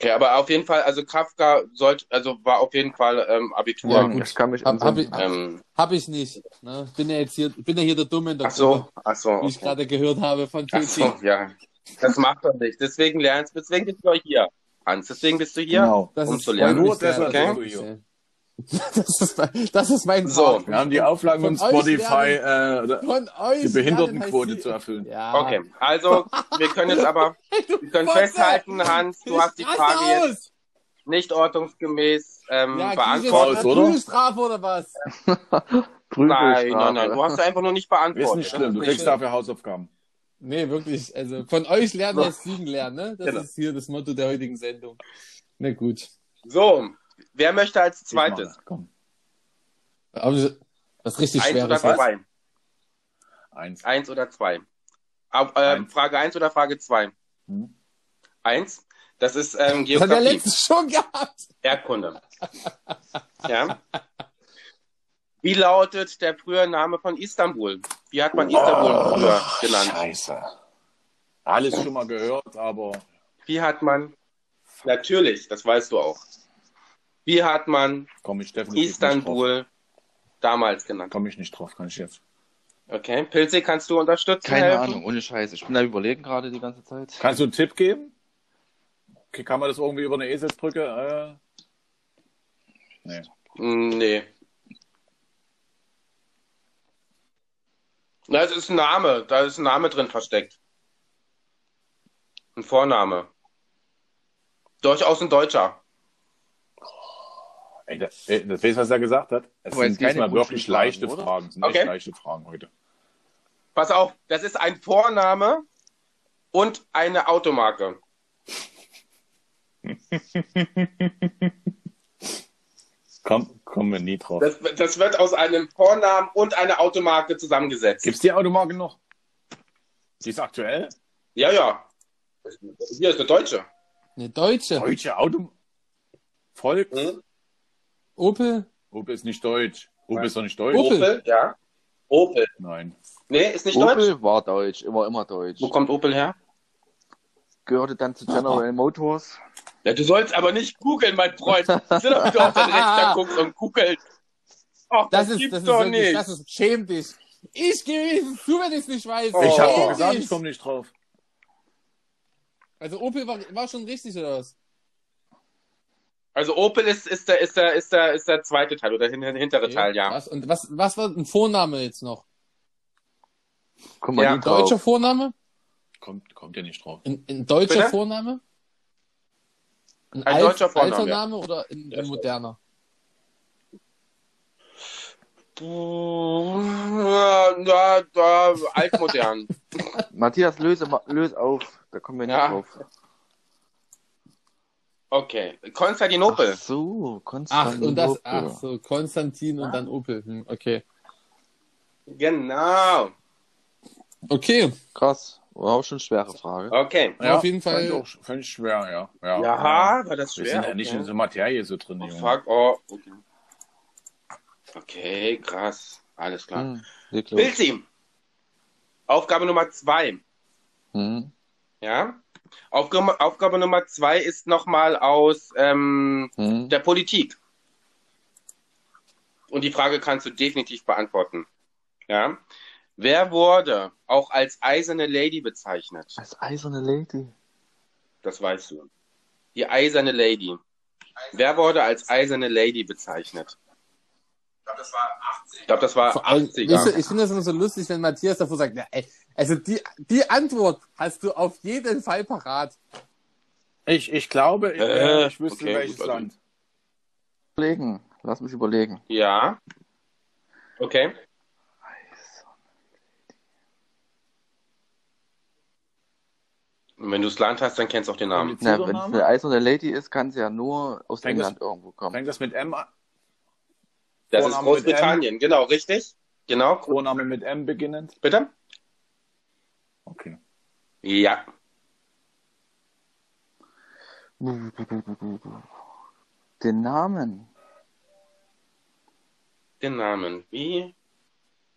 okay, aber auf jeden Fall, also Kafka sollte, also war auf jeden Fall ähm, Abitur. Ja, gut. Ich kann mich Hab- hab ich- Ähm, Habe ich nicht. Ne? Bin ja jetzt hier, bin ja hier der Dumme in der ach so, Gruppe, ach so. wie ich okay. gerade gehört habe von Ach Pilzi. so, ja. Das macht doch nicht. Deswegen lernst, deswegen bist du auch hier, Hans. Deswegen bist du hier. Genau. Das um ist zu lernen. Nur deshalb bist du das ist- Das ist, mein- das ist mein So, Part. Wir haben die Auflagen Von von euch Spotify, lernen- äh, Von euch die Behindertenquote zu erfüllen. Ja. Okay, also wir können jetzt aber, wir können festhalten, Hans, du hast die Frage jetzt nicht ordnungsgemäß ähm, Ja, beantwortet. Oder? Prügelstrafe oder was? Nein, nein, nein, du hast einfach nur nicht beantwortet. Ist nicht schlimm, du Das kriegst dafür Hausaufgaben. Nee, wirklich. Also von euch lernen heißt Siegen lernen, ne? Das Genau. ist hier das Motto der heutigen Sendung. Na gut. So, wer möchte als zweites? das, Komm. Ist richtig Eins schwer. oder Das was? zwei? Eins. Eins oder zwei? Auf, äh, Eins. Frage eins oder Frage zwei? Hm. Eins. Das ist ähm, Das hat der Geografie, letzte schon gehabt. Erdkunde. Ja. Wie lautet der frühere Name von Istanbul? Wie hat man Istanbul früher genannt? Scheiße. Alles schon mal gehört, aber Wie hat man, natürlich, das weißt du auch. Wie hat man komme ich definitiv nicht drauf. Istanbul damals genannt? Komme ich nicht drauf, kann ich jetzt. Okay, Pilze, kannst du unterstützen? Keine helfen? Ahnung, ohne Scheiße. Ich bin da überlegen gerade die ganze Zeit. Kannst du einen Tipp geben? Okay, kann man das irgendwie über eine Eselsbrücke? Äh... Nee. Mm, Nee. Na, es ist ein Name, da ist ein Name drin versteckt. Ein Vorname. Durchaus ein Deutscher. Ey, das, ey, das weißt du, was er gesagt hat? Es Aber sind diesmal mal wirklich leichte oder? Fragen. Es sind Okay. echt leichte Fragen heute. Pass auf, das ist ein Vorname und eine Automarke. Komm, kommen wir nie drauf. Das, das wird aus einem Vornamen und einer Automarke zusammengesetzt. Gibt's die Automarke noch? Die ist aktuell? Ja, ja. Hier ist eine Deutsche. Eine Deutsche. Deutsche Auto. Volks? Hm? Opel. Opel ist nicht deutsch. Opel Nein. ist doch nicht deutsch. Opel. Opel, ja. Opel. Nein. Nee, ist nicht deutsch. Opel war deutsch, immer, immer deutsch. Wo kommt Opel her? Gehörte dann zu General Motors. Ja, du sollst aber nicht googeln, mein Freund. Sind doch, wie du auf den Rechner guckst und googelst. Ach, Das das, ist, gibt's das ist doch wirklich, nicht. das ist, schäm dich. Ich gebe zu, wenn ich es nicht weiß. Oh. Ich habe doch gesagt, ich komme nicht drauf. Also Opel war, war schon richtig, oder was? Also Opel ist, ist, der, ist, der, ist, der, ist der zweite Teil oder hin- hintere Teil, ja. Was, und was, was war ein Vorname jetzt noch? Komm mal Ja, drauf. Deutscher Vorname? Kommt, kommt ja nicht drauf. Ein, ein deutscher Bitte? Vorname? Ein, Ein alt- deutscher Vorname, alter. Name oder ein, ein moderner? Ja, ja, ja, altmodern. Matthias, löse, löse auf. Da kommen wir nicht Ja. drauf. Okay. Konstantinopel. Ach so, Ach, Konstantinopel. und das, ach so, Konstantin und dann Opel. Hm, okay. Genau. Okay, Krass. War auch schon eine schwere Frage. Okay. Ja, auf jeden fand Fall- ich auch fand ich schwer, ja. Ja, Ja, war das Wir schwer? sind ja nicht in okay. dieser Materie so drin, Oh, Junge. fuck, oh. Okay. okay, krass. Alles klar. Hm. Bildteam. Aufgabe Nummer zwei. Hm. Ja. Aufgabe, Aufgabe Nummer zwei ist nochmal aus ähm, Hm. der Politik. Und die Frage kannst du definitiv beantworten. Ja. Wer wurde auch als eiserne Lady bezeichnet? Als eiserne Lady. Das weißt du. Die eiserne Lady. Wer wurde als eiserne Lady bezeichnet? Ich glaube, das war 80. Ich glaube, das war Vor allem, 80er. weißt du, ich finde das immer so lustig, wenn Matthias davor sagt, ja, ey, also die, die Antwort hast du auf jeden Fall parat. Ich, ich glaube, ich, Äh, ich wüsste okay, welches gut, Land. Überlegen. Lass mich überlegen. Ja. Okay. Und wenn du das Land hast, dann kennst du auch den Namen. Na, wenn es eine eiserne Lady ist, kann sie ja nur aus Fängt England irgendwo kommen. Fängt das mit M an? Das ist Vorname mit Großbritannien, genau, richtig? Genau. Vorname mit M beginnend? Bitte? Okay. Ja. Den Namen. Den Namen. Wie,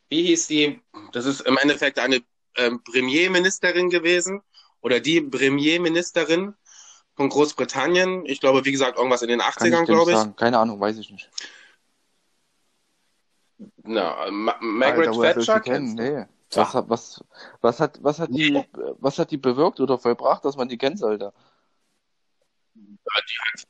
wie hieß die? Das ist im Endeffekt eine ähm, Premierministerin gewesen oder die Premierministerin von Großbritannien. Ich glaube, wie gesagt, irgendwas in den Kann ich 80ern, dir nicht glaube ich. sagen. Keine Ahnung, weiß ich nicht. Na, Ma Margaret Alter, Thatcher die kennen? Nee. Was hat, was, was hat, was hat die, was hat die bewirkt oder vollbracht, dass man die kennen sollte?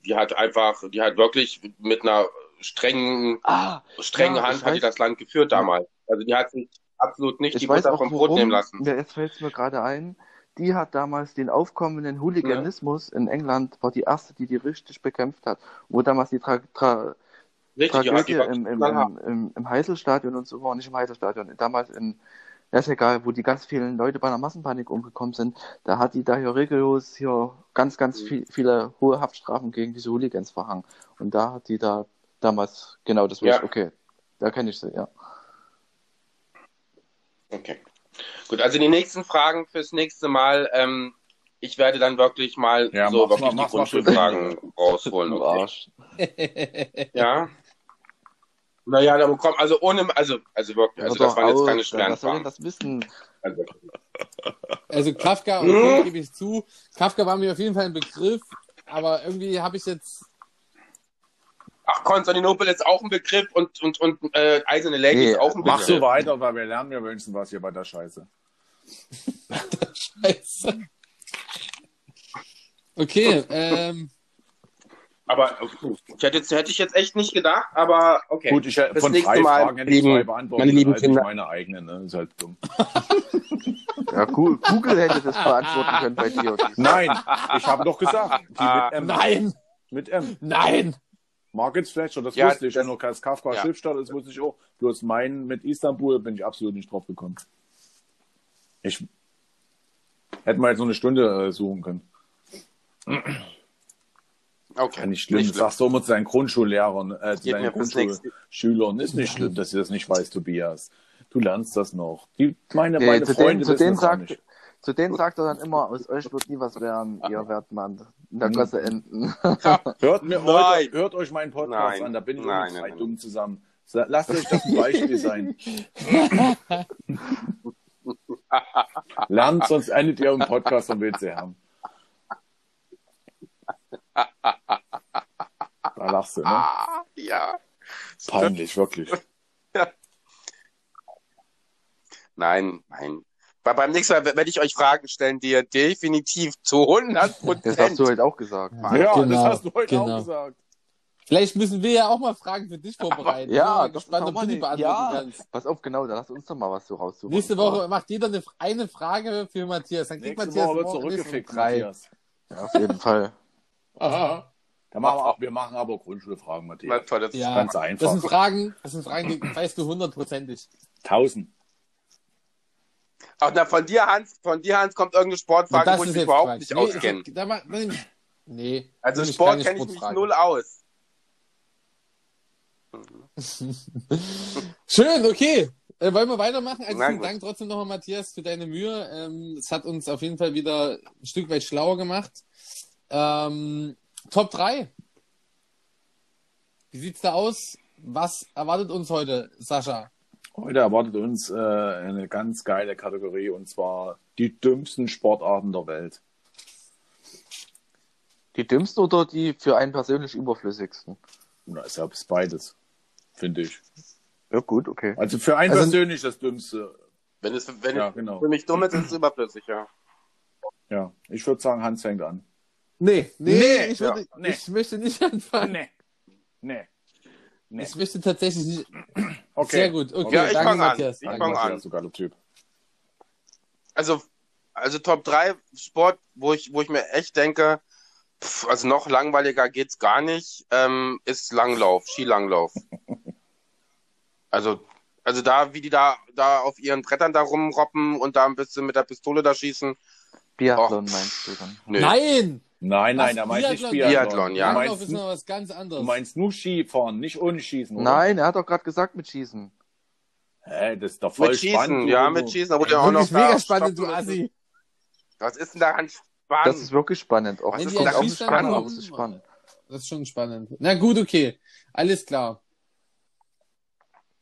Die hat einfach, die hat wirklich mit einer strengen, Ah, strengen Ja, Hand hat die das Land geführt damals. Also die hat sich absolut nicht ich die weiß Butter auch vom Brot nehmen lassen. Ja, jetzt fällt es mir gerade ein. Die hat damals den aufkommenden Hooliganismus in England, war die erste, die die richtig bekämpft hat. Wo damals die Tra Tra Richtig, Tragödie wirklich im, im, im, im, im Heiselstadion und so war, nicht im Heiselstadion, damals in, ja, ist egal, wo die ganz vielen Leute bei einer Massenpanik umgekommen sind, da hat die da hier regellos hier ganz, ganz Mhm. viel, viele hohe Haftstrafen gegen diese Hooligans verhangen. Und da hat die da damals, genau, das Ja. wusste okay, da kenne ich sie, ja. Okay. Gut, also die nächsten Fragen fürs nächste Mal. Ähm, ich werde dann wirklich mal Ja, so wirklich mal- die Grundschulfragen rausholen. Okay. Ja. Naja, da bekommt, also ohne, also, also wirklich, also das waren jetzt keine schweren Was soll denn das wissen? Also, Also Kafka, Hm? okay, gebe ich zu. Kafka war mir auf jeden Fall ein Begriff, aber irgendwie habe ich jetzt. Ach, Konstantinopel ist auch ein Begriff und, und, und äh, Eiserne Lady Nee, ist auch ein Mach Begriff. so weiter, weil wir lernen ja wenigstens was hier bei der Scheiße. Scheiße. Okay, ähm, Aber okay. ich hätte, jetzt, hätte ich jetzt echt nicht gedacht, aber okay. Gut, ich, äh, Das von nächste drei Mal, Fragen hätte ich lieben- zwei beantwortet. meine lieben nicht Kinder. meine eigenen, ne? Ist halt dumm. Ja, Gu- Google hätte das beantworten können bei dir. Nein, ich habe doch gesagt, die mit M. Nein, Mit M. nein. Margaret Fletcher, das Ja, wusste ich. das- Und noch Kafka ja. Schriftsteller, das wusste ich auch. Bloß meinen mit Istanbul bin ich absolut nicht drauf gekommen. Ich hätte mal jetzt noch eine Stunde äh, suchen können. okay. Kann nicht schlimm. Nicht Das sagst du immer zu deinen Grundschullehrern, äh, zu deinen Grundschulschülern. Ist nicht schlimm, dass sie das nicht weiß, Tobias. Du lernst das noch. Die, meine Nee, beiden zu Freunde denen, zu, denen sagt, nicht. Zu denen sagt er dann immer, aus euch wird nie was werden, ihr werdet mal in der Klasse enden. Hört, mir, Nein. hört, hört euch meinen Podcast Nein. an, da bin ich Nein, mit zwei nein. dumm zusammen. Sa- Lasst euch das ein Beispiel sein. Lernt, sonst endet ihr im Podcast vom WC haben. Da lachst du, ne? Ah, ja. Peinlich, wirklich. Nein, nein. Bei, beim nächsten Mal werde ich euch Fragen stellen, die ihr definitiv zu 100 Das hast du Prozent. halt auch gesagt. Ja, Genau, das hast du heute genau. auch gesagt. Vielleicht müssen wir ja auch mal Fragen für dich vorbereiten. Ja, Ich bin mal das gespannt, ob du die beantworten Ja. kannst. Pass auf, genau, da lass uns doch mal was so raussuchen. Nächste Woche macht jeder eine, eine Frage für Matthias. Dann kriegt Nächste Matthias Woche wird zurückgefickt. Matthias. Ja, auf jeden Fall. Aha. Da machen wir, auch, wir machen aber Grundschulfragen, Matthias. Das Ja, Ganz das einfach. sind Fragen, das sind Fragen, die weißt du hundertprozentig. Tausend. Ach, na, von dir, Hans, von dir, Hans, kommt irgendeine Sportfrage, wo ich mich überhaupt Quatsch. nicht Nee, auskenne. ich- da nein, nee. Also Sport kenne ich mich null aus. Schön, okay. Äh, wollen wir weitermachen? Also vielen. Dank trotzdem nochmal, Matthias, für deine Mühe. Ähm, es hat uns auf jeden Fall wieder ein Stück weit schlauer gemacht. Ähm, Top 3. Wie sieht's da aus? Was erwartet uns heute, Sascha? Heute erwartet uns äh, eine ganz geile Kategorie und zwar die dümmsten Sportarten der Welt. Die dümmsten oder die für einen persönlich überflüssigsten? Da ist ja beides, finde ich. Ja, gut, okay. Also für einen Also- persönlich das Dümmste. Wenn es, wenn Ja, es genau. für mich dumm ist, ist es überflüssig, ja. Ja, ich würde sagen, Hans fängt an. Nee, nee, Nee, ich, würde, ja, nee. ich möchte nicht anfangen. Nee. Nee. Nee. Ich möchte tatsächlich nicht. Okay. Sehr gut. Okay, Ja, ich danke, fang an. Matthias. Ich Danke, fang an. Du Typ. Also, also Top 3 Sport, wo ich, wo ich mir echt denke, pff, also noch langweiliger geht's gar nicht, ähm, ist Langlauf, Skilanglauf. Also, also da, wie die da, da auf ihren Brettern da rumroppen und da ein bisschen mit der Pistole da schießen. Biathlon Och. meinst du dann? Nö. Nein! Nein, nein, er meint nicht Biathlon? Biathlon. Ja. Du Langlauf meinst, ist noch was ganz anderes. du meinst nur Skifahren, nicht ohne Schießen, oder? Nein, er hat doch gerade gesagt mit Schießen. Hä, das ist doch voll Mit Schießen, spannend. ja, mit Schießen, da wurde ja auch noch Wirklich mega da spannend, du. Assi. Was ist denn daran Das spannend? ist wirklich spannend. Auch das ist auch da spannend, aber es ist spannend. Das ist schon spannend. Na gut, okay. Alles klar.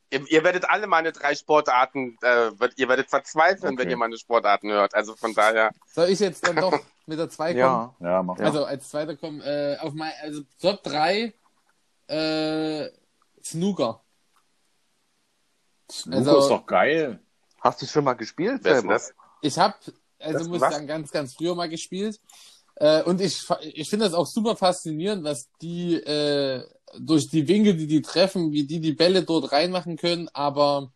Ihr, ihr werdet alle meine drei Sportarten, äh, ihr werdet verzweifeln, Okay. wenn ihr meine Sportarten hört. Also von daher, Soll ich jetzt dann doch mit der 2 kommen? Ja. Ja, mach. Also als zweiter kommen. Äh, auf mein, also Top 3 äh, Snooker. Snooker also- ist doch geil. Hast du schon mal gespielt das? Ich habe, also Das muss ich sagen, ganz, ganz früher mal gespielt. Äh, und ich, ich finde das auch super faszinierend, was die äh, durch die Winkel, die die treffen, wie die die Bälle dort reinmachen können. Aber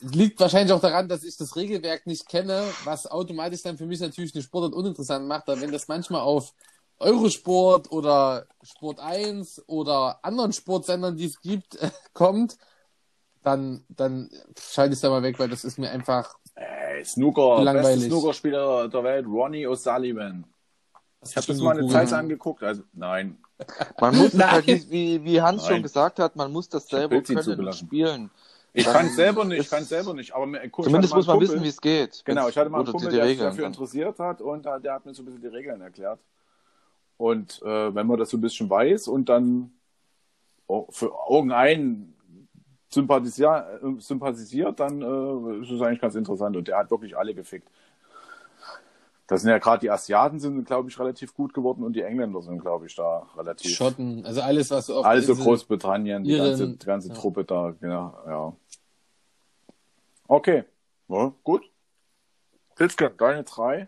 liegt wahrscheinlich auch daran, dass ich das Regelwerk nicht kenne, was automatisch dann für mich natürlich eine Sportart uninteressant macht. Aber wenn das manchmal auf Eurosport oder Sport 1 oder anderen Sportsendern, die es gibt, äh, kommt, dann, dann schalte ich es da mal weg, weil das ist mir einfach Ey, Snooker, Langweilig. beste Snookerspieler der Welt, Ronnie O'Sullivan. Ich habe das mal eine. Zeit angeguckt. Also, nein. Man muss das Nein. halt, wie, wie, wie Hans Nein. schon gesagt hat, man muss das selber können spielen. Ich kann es selber nicht, ich kann selber nicht. Aber mir, hatte Zumindest muss man einen wissen, Kumpel- wie es geht. Genau, ich hatte mal einen Kumpel, der sich dafür dann. interessiert hat und äh, der hat mir so ein bisschen die Regeln erklärt. Und äh, wenn man das so ein bisschen weiß und dann für irgendeinen sympathisiert, äh, sympathisiert dann äh, ist es eigentlich ganz interessant. Und der hat wirklich alle gefickt. Das sind ja gerade die Asiaten sind, glaube ich, relativ gut geworden und die Engländer sind, glaube ich, da relativ. Schotten, also alles, was auf der Also Insel- Großbritannien, die Iren, ganze, die ganze ja. Truppe da, genau, ja. Okay. Ja, gut. Pilzke, deine drei.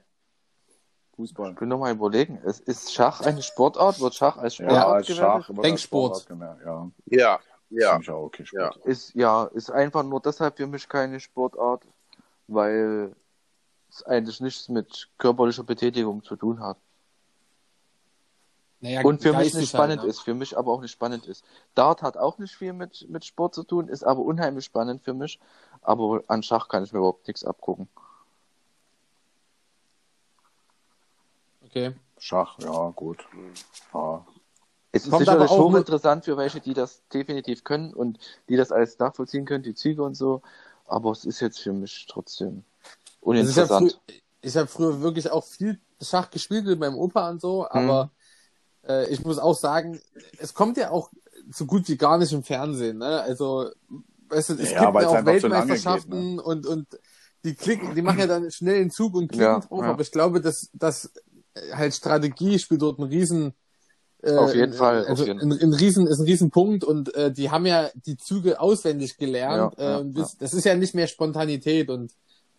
Fußball. Ich will noch mal überlegen. Es ist Schach eine Sportart? Wird Schach als Ja, Sportart als gewertet? Schach. wird als Denksport. Sportart Ja, Ja, ja. ja. Mich auch okay, Sport. Ist, ja, ist einfach nur deshalb für mich keine Sportart, weil es eigentlich nichts mit körperlicher Betätigung zu tun hat. Naja, Und für mich nicht spannend halt, ne? ist, für mich aber auch nicht spannend ist. Dart hat auch nicht viel mit, mit Sport zu tun, ist aber unheimlich spannend für mich. Aber an Schach kann ich mir überhaupt nichts abgucken. Okay. Schach, ja, gut. Ja. Es ist Kommt sicherlich aber auch mit- hochinteressant für welche, die das definitiv können und die das alles nachvollziehen können, die Züge und so. Aber es ist jetzt für mich trotzdem Also ich habe uninteressant. frü ich hab früher wirklich auch viel Schach gespielt mit meinem Opa und so, aber äh, ich muss auch sagen, es kommt ja auch so gut wie gar nicht im Fernsehen. Ne? Also, weißt du, es Ja, gibt ja auch einfach zu lange Weltmeisterschaften und, und die klicken, die machen ja dann schnell einen Zug und klicken Ja, drauf, ja. aber ich glaube, dass, dass halt Strategie spielt dort einen riesen äh, Auf jeden Fall, Also jeden- ein, ein riesen ist ein Riesenpunkt und äh, die haben ja die Züge auswendig gelernt. Ja, äh, das, das ist ja nicht mehr Spontanität und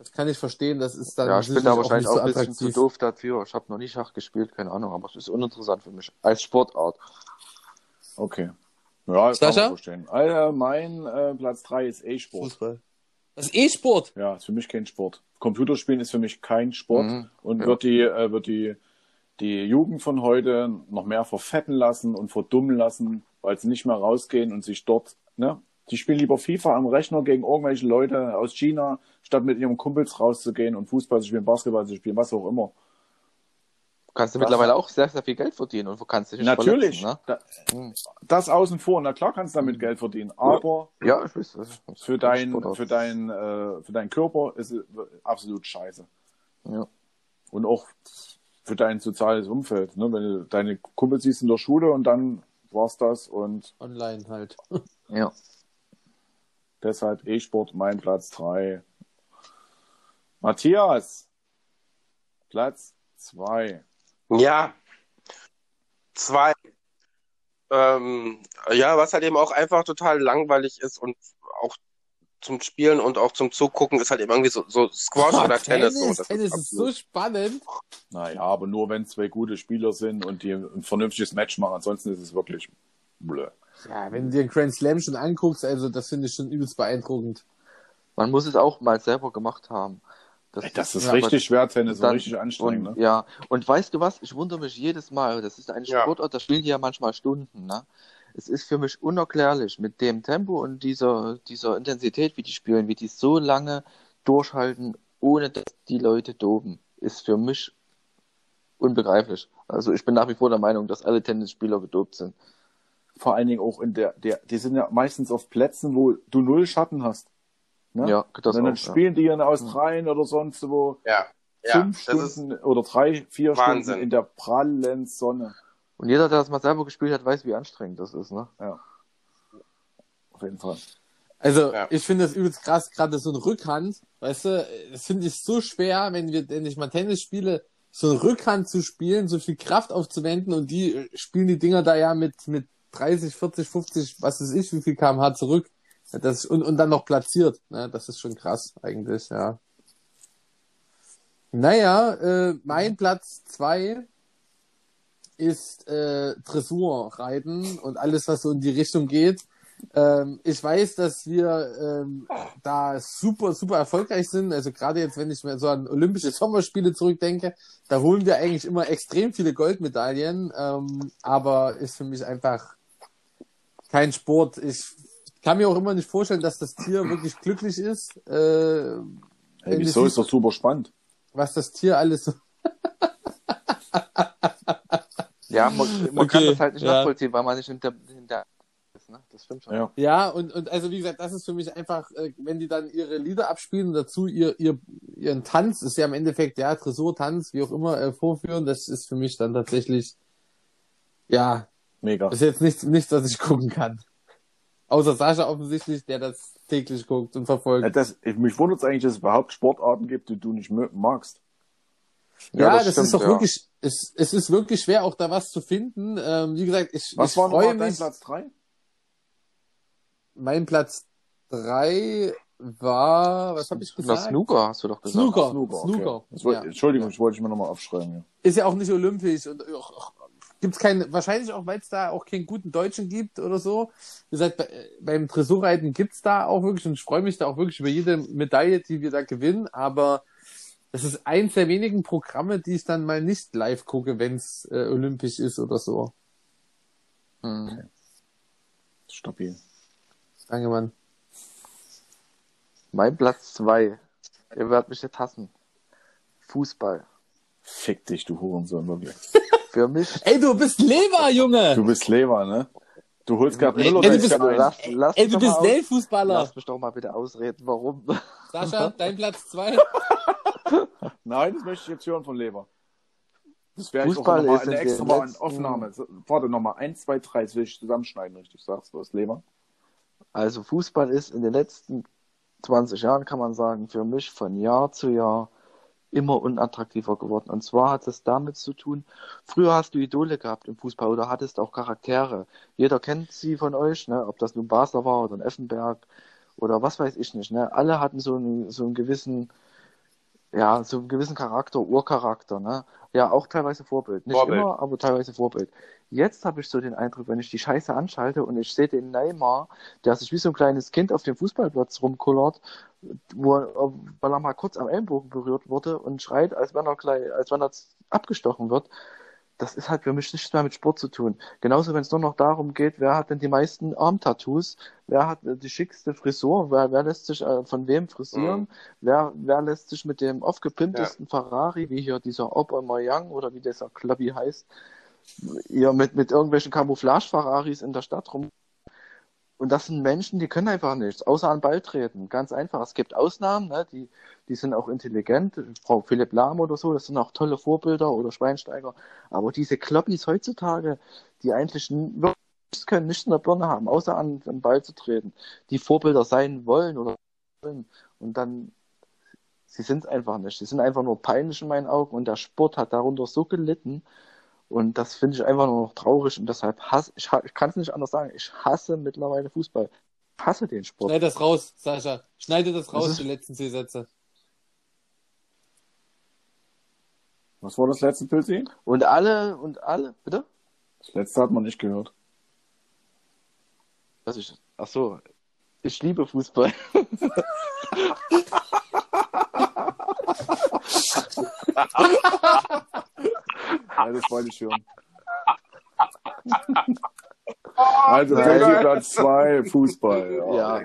das kann ich verstehen. Das ist dann Ja, ich bin da wahrscheinlich nicht auch ein bisschen zu doof dafür. Ich habe noch nie Schach gespielt, keine Ahnung, aber es ist uninteressant für mich. Als Sportart. Okay. Ja, das kann man verstehen. Alter, mein äh, Platz 3 ist E-Sport. Fußball. Das ist E-Sport. Ja, ist für mich kein Sport. Computerspielen ist für mich kein Sport Mhm, und ja. wird die, äh, wird die, die Jugend von heute noch mehr verfetten lassen und verdummen lassen, weil sie nicht mehr rausgehen und sich dort, ne? Die spielen lieber FIFA am Rechner gegen irgendwelche Leute aus China, statt mit ihren Kumpels rauszugehen und Fußball zu spielen, Basketball zu spielen, was auch immer. Kannst du Das- mittlerweile auch sehr, sehr viel Geld verdienen und du kannst dich nicht Natürlich, verletzen, da, ne? das außen vor, na klar kannst du damit Geld verdienen, aber Ja, ich weiß. Für dein, für dein, äh, für deinen Körper ist es absolut scheiße. Ja. Und auch für dein soziales Umfeld. Ne? Wenn du deine Kumpels siehst in der Schule und dann war's das und Online halt. ja. Deshalb E-Sport mein Platz 3. Matthias, Platz 2. Ja. Zwei. Ähm, ja, was halt eben auch einfach total langweilig ist und auch zum Spielen und auch zum Zugucken ist halt eben irgendwie so, so Squash oder Tennis. so. Tennis, Das Tennis ist ist so spannend. Naja, aber nur wenn zwei gute Spieler sind und die ein vernünftiges Match machen. Ansonsten ist es wirklich blöd. Ja, wenn du dir einen Grand Slam schon anguckst, also das finde ich schon übelst beeindruckend. Man muss es auch mal selber gemacht haben. Ey, Das ist Ja, richtig schwer, Tennis, dann- richtig anstrengend. Und, Ne? Ja, und weißt du was? Ich wundere mich jedes Mal. Das ist eine Ja. Sportart, da spielen die ja manchmal Stunden. Ne? Es ist für mich unerklärlich mit dem Tempo und dieser, dieser Intensität, wie die spielen, wie die so lange durchhalten, ohne dass die Leute doben, ist für mich unbegreiflich. Also ich bin nach wie vor der Meinung, dass alle Tennisspieler gedopt sind. Vor allen Dingen auch in der, der, die sind ja meistens auf Plätzen, wo du null Schatten hast. Ne? Ja, das und dann auch, ja. spielen die in Australien oder sonst wo Ja. Ja, fünf ist, Stunden oder drei, vier Wahnsinn. Stunden in der prallen Sonne. Und jeder, der das mal selber gespielt hat, weiß, wie anstrengend das ist. Ne? Auf jeden Fall. Also, Ja. ich finde das übelst krass, gerade so eine Rückhand, weißt du, das finde ich so schwer, wenn wir, wenn ich mal Tennis spiele, so eine Rückhand zu spielen, so viel Kraft aufzuwenden und die spielen die Dinger da ja mit, mit 30, 40, 50, was weiß ich, wie viel kmh zurück. Das, und, und dann noch platziert. Ne? Das ist schon krass, eigentlich, ja. Naja, äh, mein Platz zwei ist äh, Dressurreiten und alles, was so in die Richtung geht. Ähm, ich weiß, dass wir ähm, da super, super erfolgreich sind. Also gerade jetzt, wenn ich mir so an Olympische Sommerspiele zurückdenke, da holen wir eigentlich immer extrem viele Goldmedaillen. Ähm, aber ist für mich einfach kein Sport. Ich kann mir auch immer nicht vorstellen, dass das Tier wirklich glücklich ist. Äh, Hey, wieso ist das super spannend? was das Tier alles so. Ja, man, man kann Okay, das halt nicht ja. nachvollziehen, weil man nicht hinter, hinter ist. Ne? Das stimmt schon. Ja. Ja, und, und also wie gesagt, das ist für mich einfach, äh, wenn die dann ihre Lieder abspielen und dazu ihr, ihr, ihren Tanz, ist ja im Endeffekt, ja, Tresortanz, wie auch immer, äh, vorführen, das ist für mich dann tatsächlich, ja, Mega. ist jetzt nichts, nichts, was ich gucken kann. Außer Sascha offensichtlich, der das täglich guckt und Ja, verfolgt. das, mich wundert es eigentlich, dass es überhaupt Sportarten gibt, die du nicht magst. Ja, das das, stimmt, ist doch ja. wirklich, es, es ist wirklich schwer, auch da was zu finden. Ähm, wie gesagt, ich, Was ich war freue nochmal dein mich. Platz 3? Mein Platz drei war, was habe ich Na, gesagt? Snooker hast du doch gesagt. Snooker. Snooker. Snooker. Okay. Das wollte- Ja. Entschuldigung, ich wollte ich mir nochmal aufschreiben. Ja. Ist ja auch nicht olympisch und auch, gibt's keine, wahrscheinlich auch, weil es da auch keinen guten Deutschen gibt oder so. Wie gesagt, bei, beim Dressurreiten gibt's da auch wirklich und ich freue mich da auch wirklich über jede Medaille, die wir da gewinnen, aber das ist eins der wenigen Programme, die ich dann mal nicht live gucke, wenn's äh, olympisch ist oder so. Hm. Stabil. Danke, Mann. Mein Platz zwei. Ihr werdet mich jetzt hassen. Fußball. Fick dich, du Hurensohn, wirklich. Für mich. Ey, du bist Leber, Junge! Du bist Leber, ne? Du holst gerade Ey, Müller ey, du bist- Verein. lass, lass Ey, mich du doch bist Weltfußballer! Lass mich doch mal bitte ausreden, warum. Sascha, dein Platz zwei? Nein, das möchte ich jetzt hören von Leber. Das wäre ich auch Fußball nochmal ist eine in extra mal letzten- Aufnahme. Warte nochmal, eins, zwei, drei, das will ich zusammenschneiden, richtig. Sagst du was, Leber? Also Fußball ist in den letzten 20 Jahren, kann man sagen, für mich von Jahr zu Jahr immer unattraktiver geworden. Und zwar hat es damit zu tun, früher hast du Idole gehabt im Fußball oder hattest auch Charaktere. Jeder kennt sie von euch, ne? ob das nun Basler war oder ein Effenberg oder was weiß ich nicht. Ne? Alle hatten so einen, so einen gewissen, ja, so einen gewissen Charakter, Urcharakter. Ne? Ja, auch teilweise Vorbild. Nicht Vorbild. immer, aber teilweise Vorbild. Jetzt habe ich so den Eindruck, wenn ich die Scheiße anschalte und ich sehe den Neymar, der sich wie so ein kleines Kind auf dem Fußballplatz rumkullert, wo er, weil er mal kurz am Ellenbogen berührt wurde und schreit, als wenn er gleich, als wenn er abgestochen wird. Das ist halt für mich nichts mehr mit Sport zu tun. Genauso, wenn es nur noch darum geht, wer hat denn die meisten Armtattoos, wer hat äh, die schickste Frisur, wer, wer lässt sich äh, von wem frisieren, Mhm. wer, wer lässt sich mit dem aufgepimptesten Ferrari, wie hier dieser Aubameyang Young oder wie dieser Klabby heißt, ihr mit, mit irgendwelchen Camouflage-Ferraris in der Stadt rum. Und das sind Menschen, die können einfach nichts, außer an Ball treten. Ganz einfach. Es gibt Ausnahmen, ne? die, die sind auch intelligent. Frau Philipp Lahm oder so, das sind auch tolle Vorbilder oder Schweinsteiger. Aber diese Kloppis heutzutage, die eigentlich nichts können, nichts in der Birne haben, außer an den Ball zu treten, die Vorbilder sein wollen oder wollen. Und dann, sie sind einfach nicht. Sie sind einfach nur peinlich in meinen Augen und der Sport hat darunter so gelitten. Und das finde ich einfach nur noch traurig und deshalb hasse ich, ich kann es nicht anders sagen. Ich hasse mittlerweile Fußball. Ich hasse den Sport. Schneid das raus, Sascha. Schneide das raus, ist- die letzten vier Sätze. Was war das letzte, Pilzi? Und alle, und alle, bitte? Das letzte hat man nicht gehört. Was ich, ach so, ich liebe Fußball. Ja, das wollte ich hören. Also. Pilzi Platz zwei, Fußball. Ja,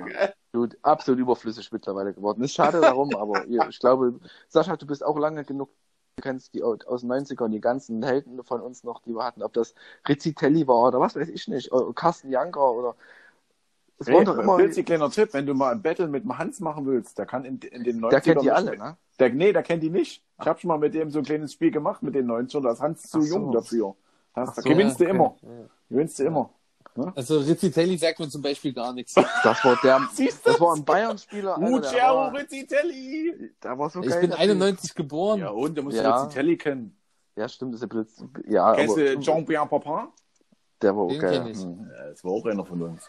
du, absolut überflüssig mittlerweile geworden. Ist schade darum, aber ich glaube, Sascha, du bist auch lange genug, du kennst die aus den 90ern, die ganzen Helden von uns noch, die wir hatten, ob das Rizzitelli war oder was weiß ich nicht, oder Carsten Janker oder, es Hey, waren doch immer, Pilzi, kleiner Tipp, wenn du mal ein Battle mit dem Hans machen willst, der kann in, in den 90ern der kennt die alle, ne? Der, nee, der kennt die nicht. Ich habe schon mal mit dem so ein kleines Spiel gemacht mit den 90ern, da ist Hans zu so. jung dafür. Das, Ach da so, gewinnst du okay. immer. Gewinnst du immer. Also Rizzitelli sagt mir zum Beispiel gar nichts. Das war der, Siehst du? das war ein Bayern-Spieler, Luciano war, Rizzitelli. der war so Ich geil. bin der Typ. 91 geboren. Ja, und, der muss Ja. Rizzitelli kennen. Ja, stimmt, das ist ein bisschen, ja, Kennst du aber Jean-Pierre Papin? der war Den okay. kenn ich. Hm. Ja, das war auch einer von uns.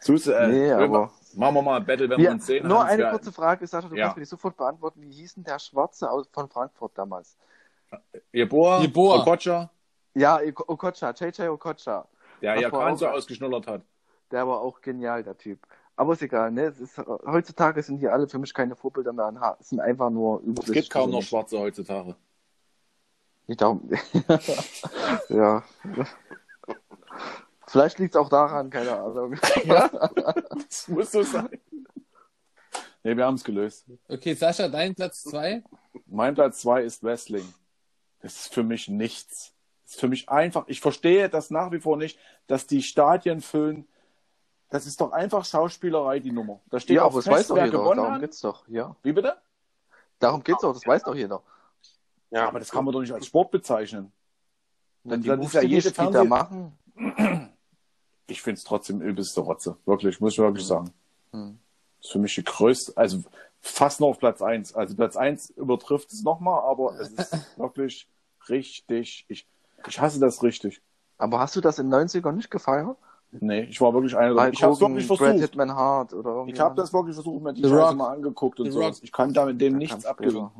Sus, äh, Nee, aber- Machen wir mal ein Battle, wenn wir Ja, uns sehen. nur Hans, eine kurze Frage, Sascha, du Ja. kannst mir die sofort beantworten. Wie hieß denn der Schwarze aus, von Frankfurt damals? Jeboa, Jeboa. Okocha, Ja, Oko- Okocha, JJ Okocha. der ja Kahn so ausgeschnullert hat. Der war auch genial, der Typ. Aber ist egal, ne? Es ist, heutzutage sind die alle für mich keine Vorbilder mehr. und ha- sind einfach nur Es überflüssig. gibt kaum noch. Schwarze heutzutage. Nicht darum. ja. Vielleicht liegt es auch daran, keine Ahnung. Das muss so sein. Nee, wir haben es gelöst. Okay, Sascha, dein Platz zwei. Mein Platz zwei ist Wrestling. Das ist für mich nichts. Das ist für mich einfach. Ich verstehe das nach wie vor nicht, dass die Stadien füllen. Das ist doch einfach Schauspielerei, die Nummer. Da steht ja, auch aber das weiß doch wer jeder. gewonnen Darum hat. geht's doch, ja. Wie bitte? Darum geht's doch, das weiß doch jeder. Ja, Aber das kann man doch nicht als Sport bezeichnen. Dann dann die ist ja jede die da Fernseh- machen. Ich finde es trotzdem übelste Rotze. Wirklich, muss ich wirklich sagen. Hm. Das ist für mich die größte, also fast noch auf Platz eins. Also Platz eins übertrifft es nochmal, aber es ist wirklich richtig. Ich, ich hasse das richtig. Aber hast du das in den 90ern nicht gefeiert? Nee, ich war wirklich einer. Hulk Ich habe wirklich Brad versucht. Hitman Hart oder. Ich habe das wirklich versucht, mir die Scheiße mal angeguckt und so. Ich kann damit dem Der nichts abgewinnen.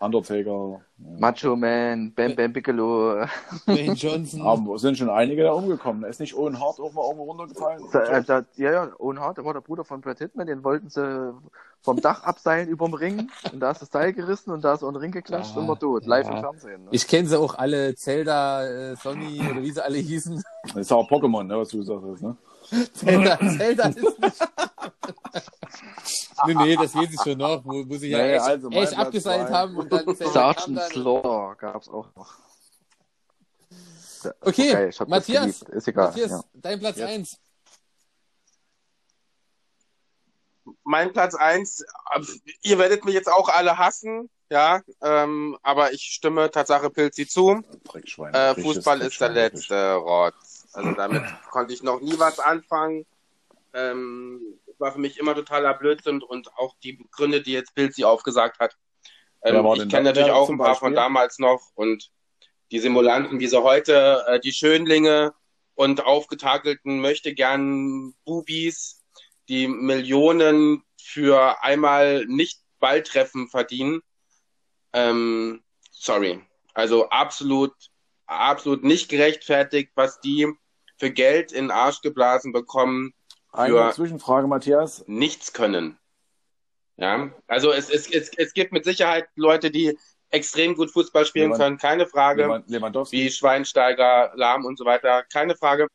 Undertaker. Macho Man, Bam Bam Bigelow. Wayne Johnson. Aber sind schon einige da umgekommen. Ist nicht Owen Hart auch mal irgendwo runtergefallen? Da, äh, da, ja, ja, Owen Hart, der war der Bruder von Brad Hitman, den wollten sie vom Dach abseilen überm Ring und da ist das Seil gerissen und da ist er in den Ring geklatscht Ja, und war tot. Live ja. im Fernsehen. Ne? Ich kenne sie auch alle, Zelda, äh, Sony oder wie sie alle hießen. Das ist auch Pokémon, ne, was du sagst. Ne? Zelda, Zelda ist nicht. nee, nee, das weiß ich schon noch, wo, wo sie ja Nee, echt, also mein echt Platz abgeseilt haben und dann Zelda kam Sergeant dann. Slaughter gab's auch noch. Okay, das Matthias, egal. Matthias, ja. dein Platz Jetzt. 1. Mein Platz eins, äh, ihr werdet mich jetzt auch alle hassen, ja, ähm, aber ich stimme Tatsache Pilzi zu. Äh, Fußball ist der letzte Rotz. Also damit konnte ich noch nie was anfangen. Ähm, war für mich immer totaler Blödsinn und auch die Gründe, die jetzt Pilzi aufgesagt hat. Ähm, ich kenne natürlich auch ein paar von Beispiel? damals noch und die Simulanten, wie sie heute, äh, die Schönlinge und aufgetakelten möchte gern Bubis, die Millionen für einmal nicht Balltreffen verdienen. Ähm, sorry. Also absolut, absolut nicht gerechtfertigt, was die für Geld in den Arsch geblasen bekommen, Eine für Zwischenfrage, Matthias. nichts können. Ja, also es, es, es, es gibt mit Sicherheit Leute, die extrem gut Fußball spielen Lewand- können, keine Frage. Lewan- Lewandowski. Wie Schweinsteiger, Lahm und so weiter, keine Frage.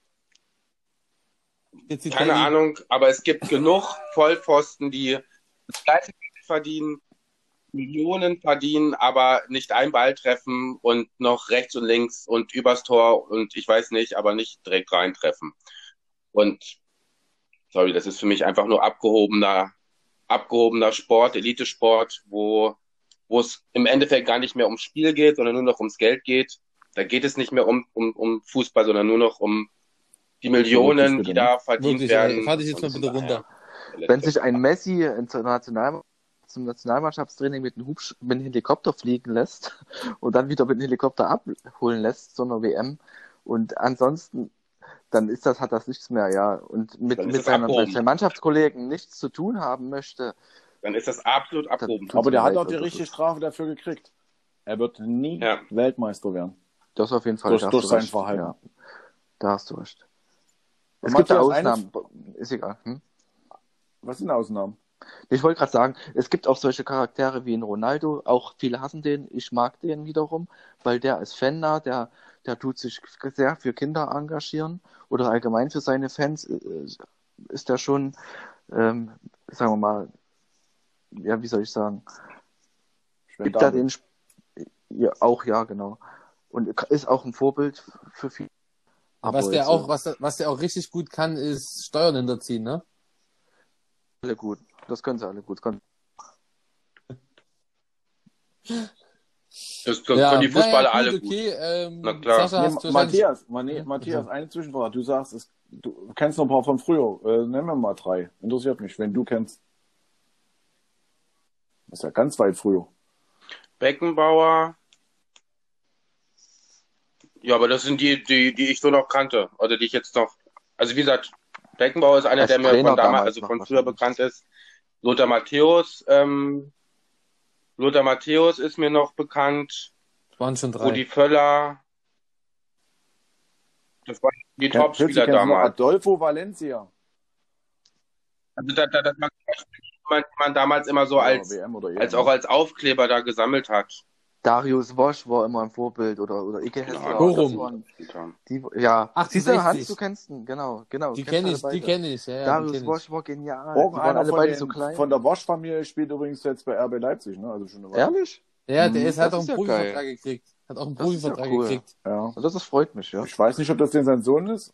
Keine. Ahnung, aber es gibt genug Vollpfosten, die das gleiche Geld verdienen, Millionen verdienen, aber nicht ein Ball treffen und noch rechts und links und übers Tor und ich weiß nicht, aber nicht direkt reintreffen. Und sorry, das ist für mich einfach nur abgehobener, abgehobener Sport, Elitesport, wo, wo es im Endeffekt gar nicht mehr ums Spiel geht, sondern nur noch ums Geld geht. Da geht es nicht mehr um, um, um Fußball, sondern nur noch um die Millionen, die da verdient Wirklich, werden. fahr dich jetzt mal bitte runter. Wenn sich ein Messi in zur National zum Nationalmannschaftstraining mit einem, Hubsch mit einem Helikopter fliegen lässt und dann wieder mit dem Helikopter abholen lässt zu einer WM und ansonsten dann ist das, hat das nichts mehr, ja. Und mit, mit, seinen, Mannschaftskollegen nichts zu tun haben möchte, dann ist das absolut abgehoben. Aber der hat auch die also richtige Strafe dafür gekriegt. Er wird nie Ja. Weltmeister werden. das auf jeden Fall. Durch- da hast durch du sein recht. Verhalten. Ja, da hast du recht. Es gibt da Matthias, eine- Ausnahmen, ist egal. Hm? Was sind Ausnahmen? Ich wollte gerade sagen, es gibt auch solche Charaktere wie ein Ronaldo, auch viele hassen den, ich mag den wiederum, weil der ist Fan da, der, der tut sich sehr für Kinder engagieren oder allgemein für seine Fans äh, ist der schon, ähm, sagen wir mal, ja, wie soll ich sagen, gibt da den, Sp- ja, auch ja, genau. Und ist auch ein Vorbild für viele. was der jetzt, auch, äh, was, der- was der auch richtig gut kann, ist Steuern hinterziehen, ne? alle gut. Das können sie alle gut. Das können Das, das können die Fußballer naja, alle gut, gut. okay. Ähm, Na klar. Sascha, Nee, Matthias, Mane- Matthias, eine Zwischenfrage. Du sagst, es, du kennst noch ein paar von früher. Äh, nenn mir mal drei. Interessiert mich, wenn du kennst. Das ist ja ganz weit früher. Beckenbauer. Ja, aber das sind die, die, die ich so noch kannte. Oder die ich jetzt noch. Also wie gesagt, Beckenbauer ist einer, Als der mir von damals, damals also von früher bekannt ist. Lothar Matthäus, ähm, Lothar Matthäus ist mir noch bekannt. waren schon drei. Rudi Völler. Das waren die Kenn- Topspieler damals. Adolfo Valencia. Also da, da, das war man, man damals immer so Ja, als, als auch als Aufkleber da gesammelt hat. Darius Wosch war immer ein Vorbild oder, oder Ike Hessler. Das waren Die, ja, 68. siehst du, Hans, du kennst ihn, genau, genau. die kenne ich, die kenne ich, ja, ja, die Darius. Wosch war genial. Die waren alle von, beide den, so klein. von der Bosch-Familie spielt übrigens jetzt bei RB Leipzig, ne? Also schon eine Weile. Ehrlich? Ja, Hm, der ist, das hat auch ist einen ja Profivertrag geil. gekriegt. Hat auch einen Das ist ja Profivertrag cool. gekriegt. Ja. Also das freut mich, ja. Ich weiß nicht, ob das denn sein Sohn ist.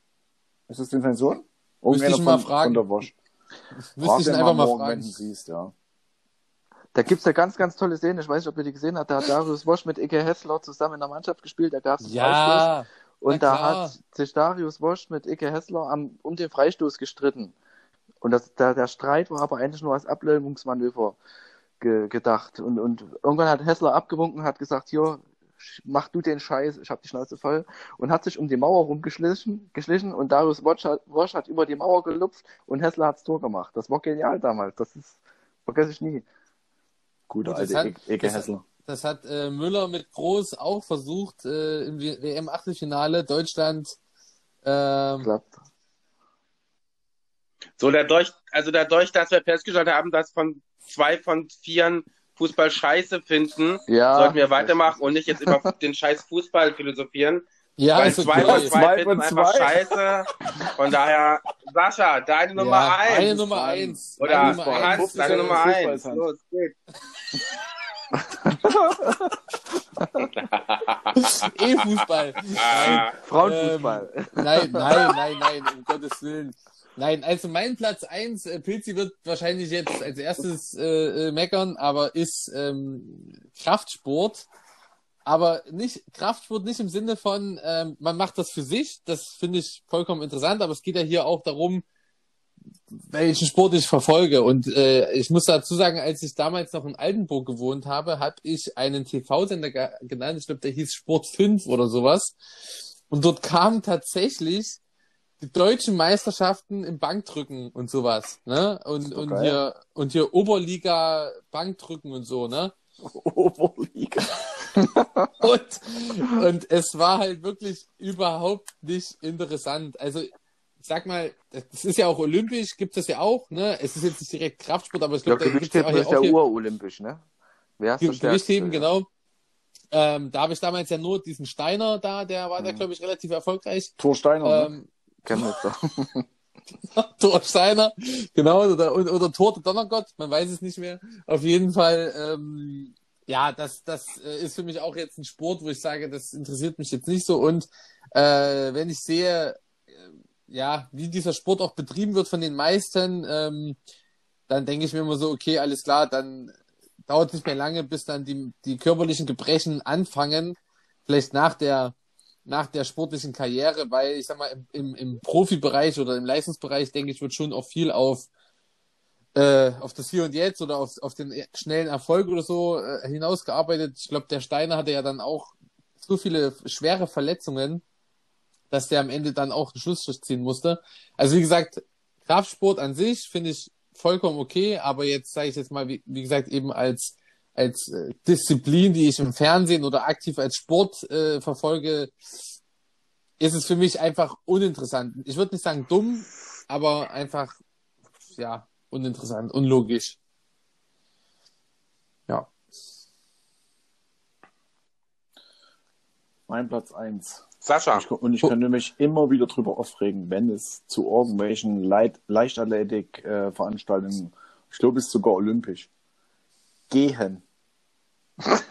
Ist das denn sein Sohn? Müsste ich mal von, fragen. Von der Bosch. Müsste ich ihn einfach mal fragen. wenn du ihn siehst, ja. Da gibt's ja ganz, ganz tolle Szenen. Ich weiß nicht, ob ihr die gesehen habt. Da hat Darius Wosch mit Ike Hessler zusammen in der Mannschaft gespielt. Da gab's einen Freistoß. Ja, Und na da klar. hat sich Darius Wosch mit Ike Hessler am, um den Freistoß gestritten. Und das, der, der Streit war aber eigentlich nur als Ablenkungsmanöver ge, gedacht. Und, und irgendwann hat Hessler abgewunken, hat gesagt, hier, mach du den Scheiß, ich hab die Schnauze voll und hat sich um die Mauer rumgeschlichen geschlichen und Darius Wosch hat, Wosch hat über die Mauer gelupft und Hessler hat's Tor gemacht. Das war genial damals. Das ist, vergesse ich nie. Guter Gut, das alte hat- E- Eke das- Hessler. Das hat äh, Müller mit Groß auch versucht äh, im WM-Achtelfinale Deutschland. Ähm, Klappt. So, dadurch, also dadurch, dass wir festgestellt haben, dass von zwei von vieren Fußball scheiße finden, Ja. sollten wir weitermachen und nicht jetzt über den scheiß Fußball philosophieren. Ja, weil ist zwei von okay. zwei, Zwei finden von einfach zwei. scheiße. Von daher, Sascha, deine Nummer ja, eins. Meine Nummer eins. Oder eins. Hans, deine Nummer eins. Hans. Los, geht. E-Fußball. Frauenfußball. Nein, nein, nein, nein, um Gottes Willen. Nein, also mein Platz eins, äh, Pilzi wird wahrscheinlich jetzt als erstes äh, äh, meckern, aber ist ähm, Kraftsport. Aber nicht Kraftsport nicht im Sinne von, ähm, man macht das für sich, das finde ich vollkommen interessant, aber es geht ja hier auch darum, welchen Sport ich verfolge. Und äh, ich muss dazu sagen, als ich damals noch in Altenburg gewohnt habe, habe ich einen TV-Sender ge genannt, ich glaube, der hieß Sport 5 oder sowas. Und dort kamen tatsächlich die deutschen Meisterschaften im Bankdrücken und sowas, ne? Und, und geil. hier, und hier Oberliga Bankdrücken und so, ne? Oberliga. Und, und es war halt wirklich überhaupt nicht interessant. Also, ich sag mal, das ist ja auch olympisch, gibt es ja auch, ne? Es ist jetzt nicht direkt Kraftsport, aber ich Ja, glaube, da ja Gewichtheben auch, ist hier ja urolympisch, ne? Wer ist Ge- Gewichtheben, genau. Ähm, da habe ich damals ja nur diesen Steiner da, der war da, Mhm. glaube ich, relativ erfolgreich. Thor Steiner. ne? Ähm, Chemnitzer. Thor Steiner, genau, oder, oder, Thor der Donnergott, man weiß es nicht mehr. Auf jeden Fall, ähm, ja, das, das äh, ist für mich auch jetzt ein Sport, wo ich sage, das interessiert mich jetzt nicht so. Und äh, wenn ich sehe, äh, ja, wie dieser Sport auch betrieben wird von den meisten, ähm, dann denke ich mir immer so, okay, alles klar, dann dauert es nicht mehr lange, bis dann die, die körperlichen Gebrechen anfangen, vielleicht nach der nach der sportlichen Karriere, weil ich sag mal, im, im, im Profibereich oder im Leistungsbereich, denke ich, wird schon auch viel auf, äh, auf das Hier und Jetzt oder auf, auf den schnellen Erfolg oder so äh, hinausgearbeitet. Ich glaube, der Steiner hatte ja dann auch so viele schwere Verletzungen, dass der am Ende dann auch einen Schlussstrich ziehen musste. Also wie gesagt, Kraftsport an sich finde ich vollkommen okay, aber jetzt sage ich jetzt mal, wie, wie gesagt, eben als als äh, Disziplin, die ich im Fernsehen oder aktiv als Sport äh, verfolge, ist es für mich einfach uninteressant. Ich würde nicht sagen dumm, aber einfach, ja, uninteressant, unlogisch. Ja. Mein Platz eins. Sascha, Ich, und ich könnte mich immer wieder drüber aufregen, wenn es zu irgendwelchen Leit Leichtathletik-Veranstaltungen, ich glaube, es ist sogar olympisch, gehen.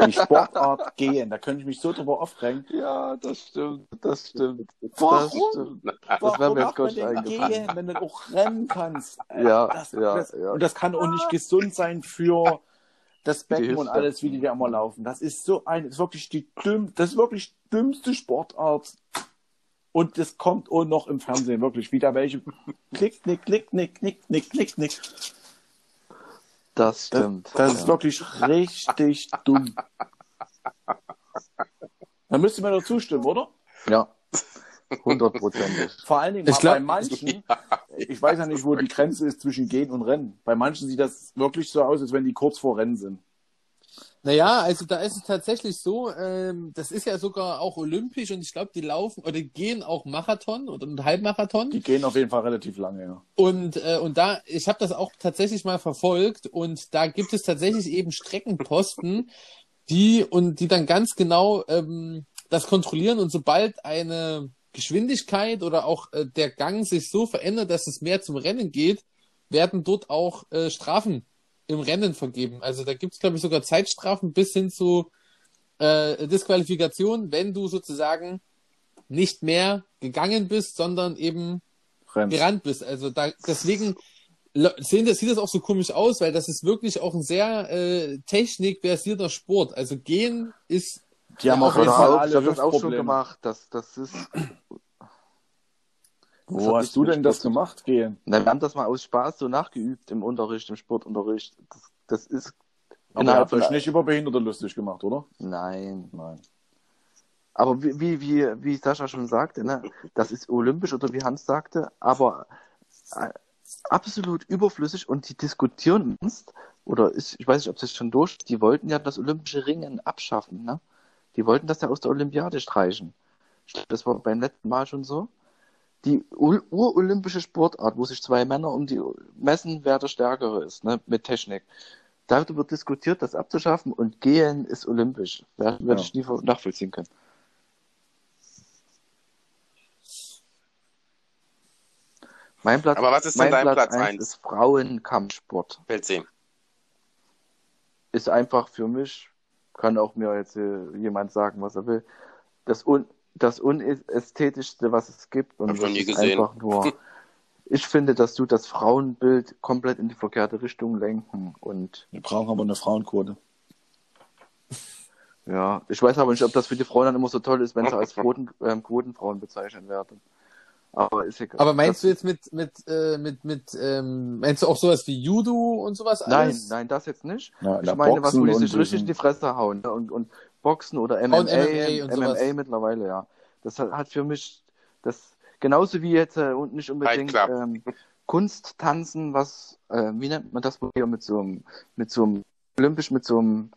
Die Sportart gehen, da könnte ich mich so drüber aufregen. ja, das stimmt, das stimmt. Das Warum? stimmt. Warum wäre mir jetzt man Gott denn eingefallen. gehen, wenn du auch rennen kannst? Ja, das, ja, das, ja. Und das kann auch nicht gesund sein für das Becken und alles, wie die da immer laufen. Das ist so ein, das ist wirklich die dümm, das ist wirklich dümmste Sportart. Und das kommt auch noch im Fernsehen, wirklich. Wieder welche. Klick, nick, klick, nick, nick, nick, klick, nick. Das Das, stimmt. das ja. ist wirklich richtig dumm. Da müsst ihr mir doch zustimmen, oder? Ja, hundertprozentig. Vor allen Dingen Ich glaub- bei manchen, ich weiß ja nicht, wo die Grenze ist zwischen Gehen und Rennen. Bei manchen sieht das wirklich so aus, als wenn die kurz vor Rennen sind. Naja, also da ist es tatsächlich so, ähm, das ist ja sogar auch olympisch und ich glaube, die laufen oder gehen auch Marathon oder einen Halbmarathon. Die gehen auf jeden Fall relativ lange, ja. Und, äh, und da, ich habe das auch tatsächlich mal verfolgt und da gibt es tatsächlich eben Streckenposten, die und die dann ganz genau ähm, das kontrollieren und sobald eine Geschwindigkeit oder auch äh, der Gang sich so verändert, dass es mehr zum Rennen geht, werden dort auch äh, Strafen im Rennen vergeben. Also da gibt es, glaube ich, sogar Zeitstrafen bis hin zu äh, Disqualifikation, wenn du sozusagen nicht mehr gegangen bist, sondern eben Rennen. gerannt bist. Also da deswegen sehen das, sieht das auch so komisch aus, weil das ist wirklich auch ein sehr äh, technikversierter Sport. Also gehen ist Die haben auch habe das auch schon gemacht. Das, das ist. Das Wo hast du denn das gemacht, Gehen? Na, wir haben das mal aus Spaß so nachgeübt im Unterricht, im Sportunterricht. Das, das ist Aber ihr habt euch nicht über Behinderte lustig gemacht, oder? Nein. Nein. Aber wie, wie, wie, wie Sascha schon sagte, ne, das ist olympisch oder wie Hans sagte, aber äh, absolut überflüssig und die diskutieren ernst, oder ich, ich weiß nicht, ob es schon durch, die wollten ja das olympische Ringen abschaffen, ne? Die wollten das ja aus der Olympiade streichen. Das war beim letzten Mal schon so. Die ur- urolympische Sportart, wo sich zwei Männer um die messen, wer der Stärkere ist, ne, mit Technik. Darüber wird diskutiert, das abzuschaffen und Gehen ist olympisch. Wer- Würde Ja. ich nie nachvollziehen können. Mein Platz, Aber was ist denn dein Platz eins eins? ist Frauenkampfsport. Weltsehen. Ist einfach für mich, kann auch mir jetzt äh, jemand sagen, was er will, das, un, das unästhetischste, was es gibt. Und Hab ich noch das nie ist gesehen. einfach nur, ich finde, dass du das Frauenbild komplett in die verkehrte Richtung lenken und Wir brauchen aber eine Frauenquote. ja, ich weiß aber nicht, ob das für die Frauen dann immer so toll ist, wenn sie als Quoten, ähm, Quotenfrauen bezeichnet werden. Aber ist egal. Aber meinst das, du jetzt mit, mit, äh, mit, mit, ähm, meinst du auch sowas wie Judo und sowas Nein, alles? nein, das jetzt nicht. Ja, Ich meine, was wo die sich richtig in die Fresse hauen. ne? Und, und Boxen oder MMA, Frauen MMA und MMA sowas. mittlerweile, ja. Das hat, hat für mich das genauso wie jetzt äh, und nicht unbedingt ähm, Kunst, Tanzen, was, äh, wie nennt man das, wo hier mit so einem, mit so einem, olympisch mit so einem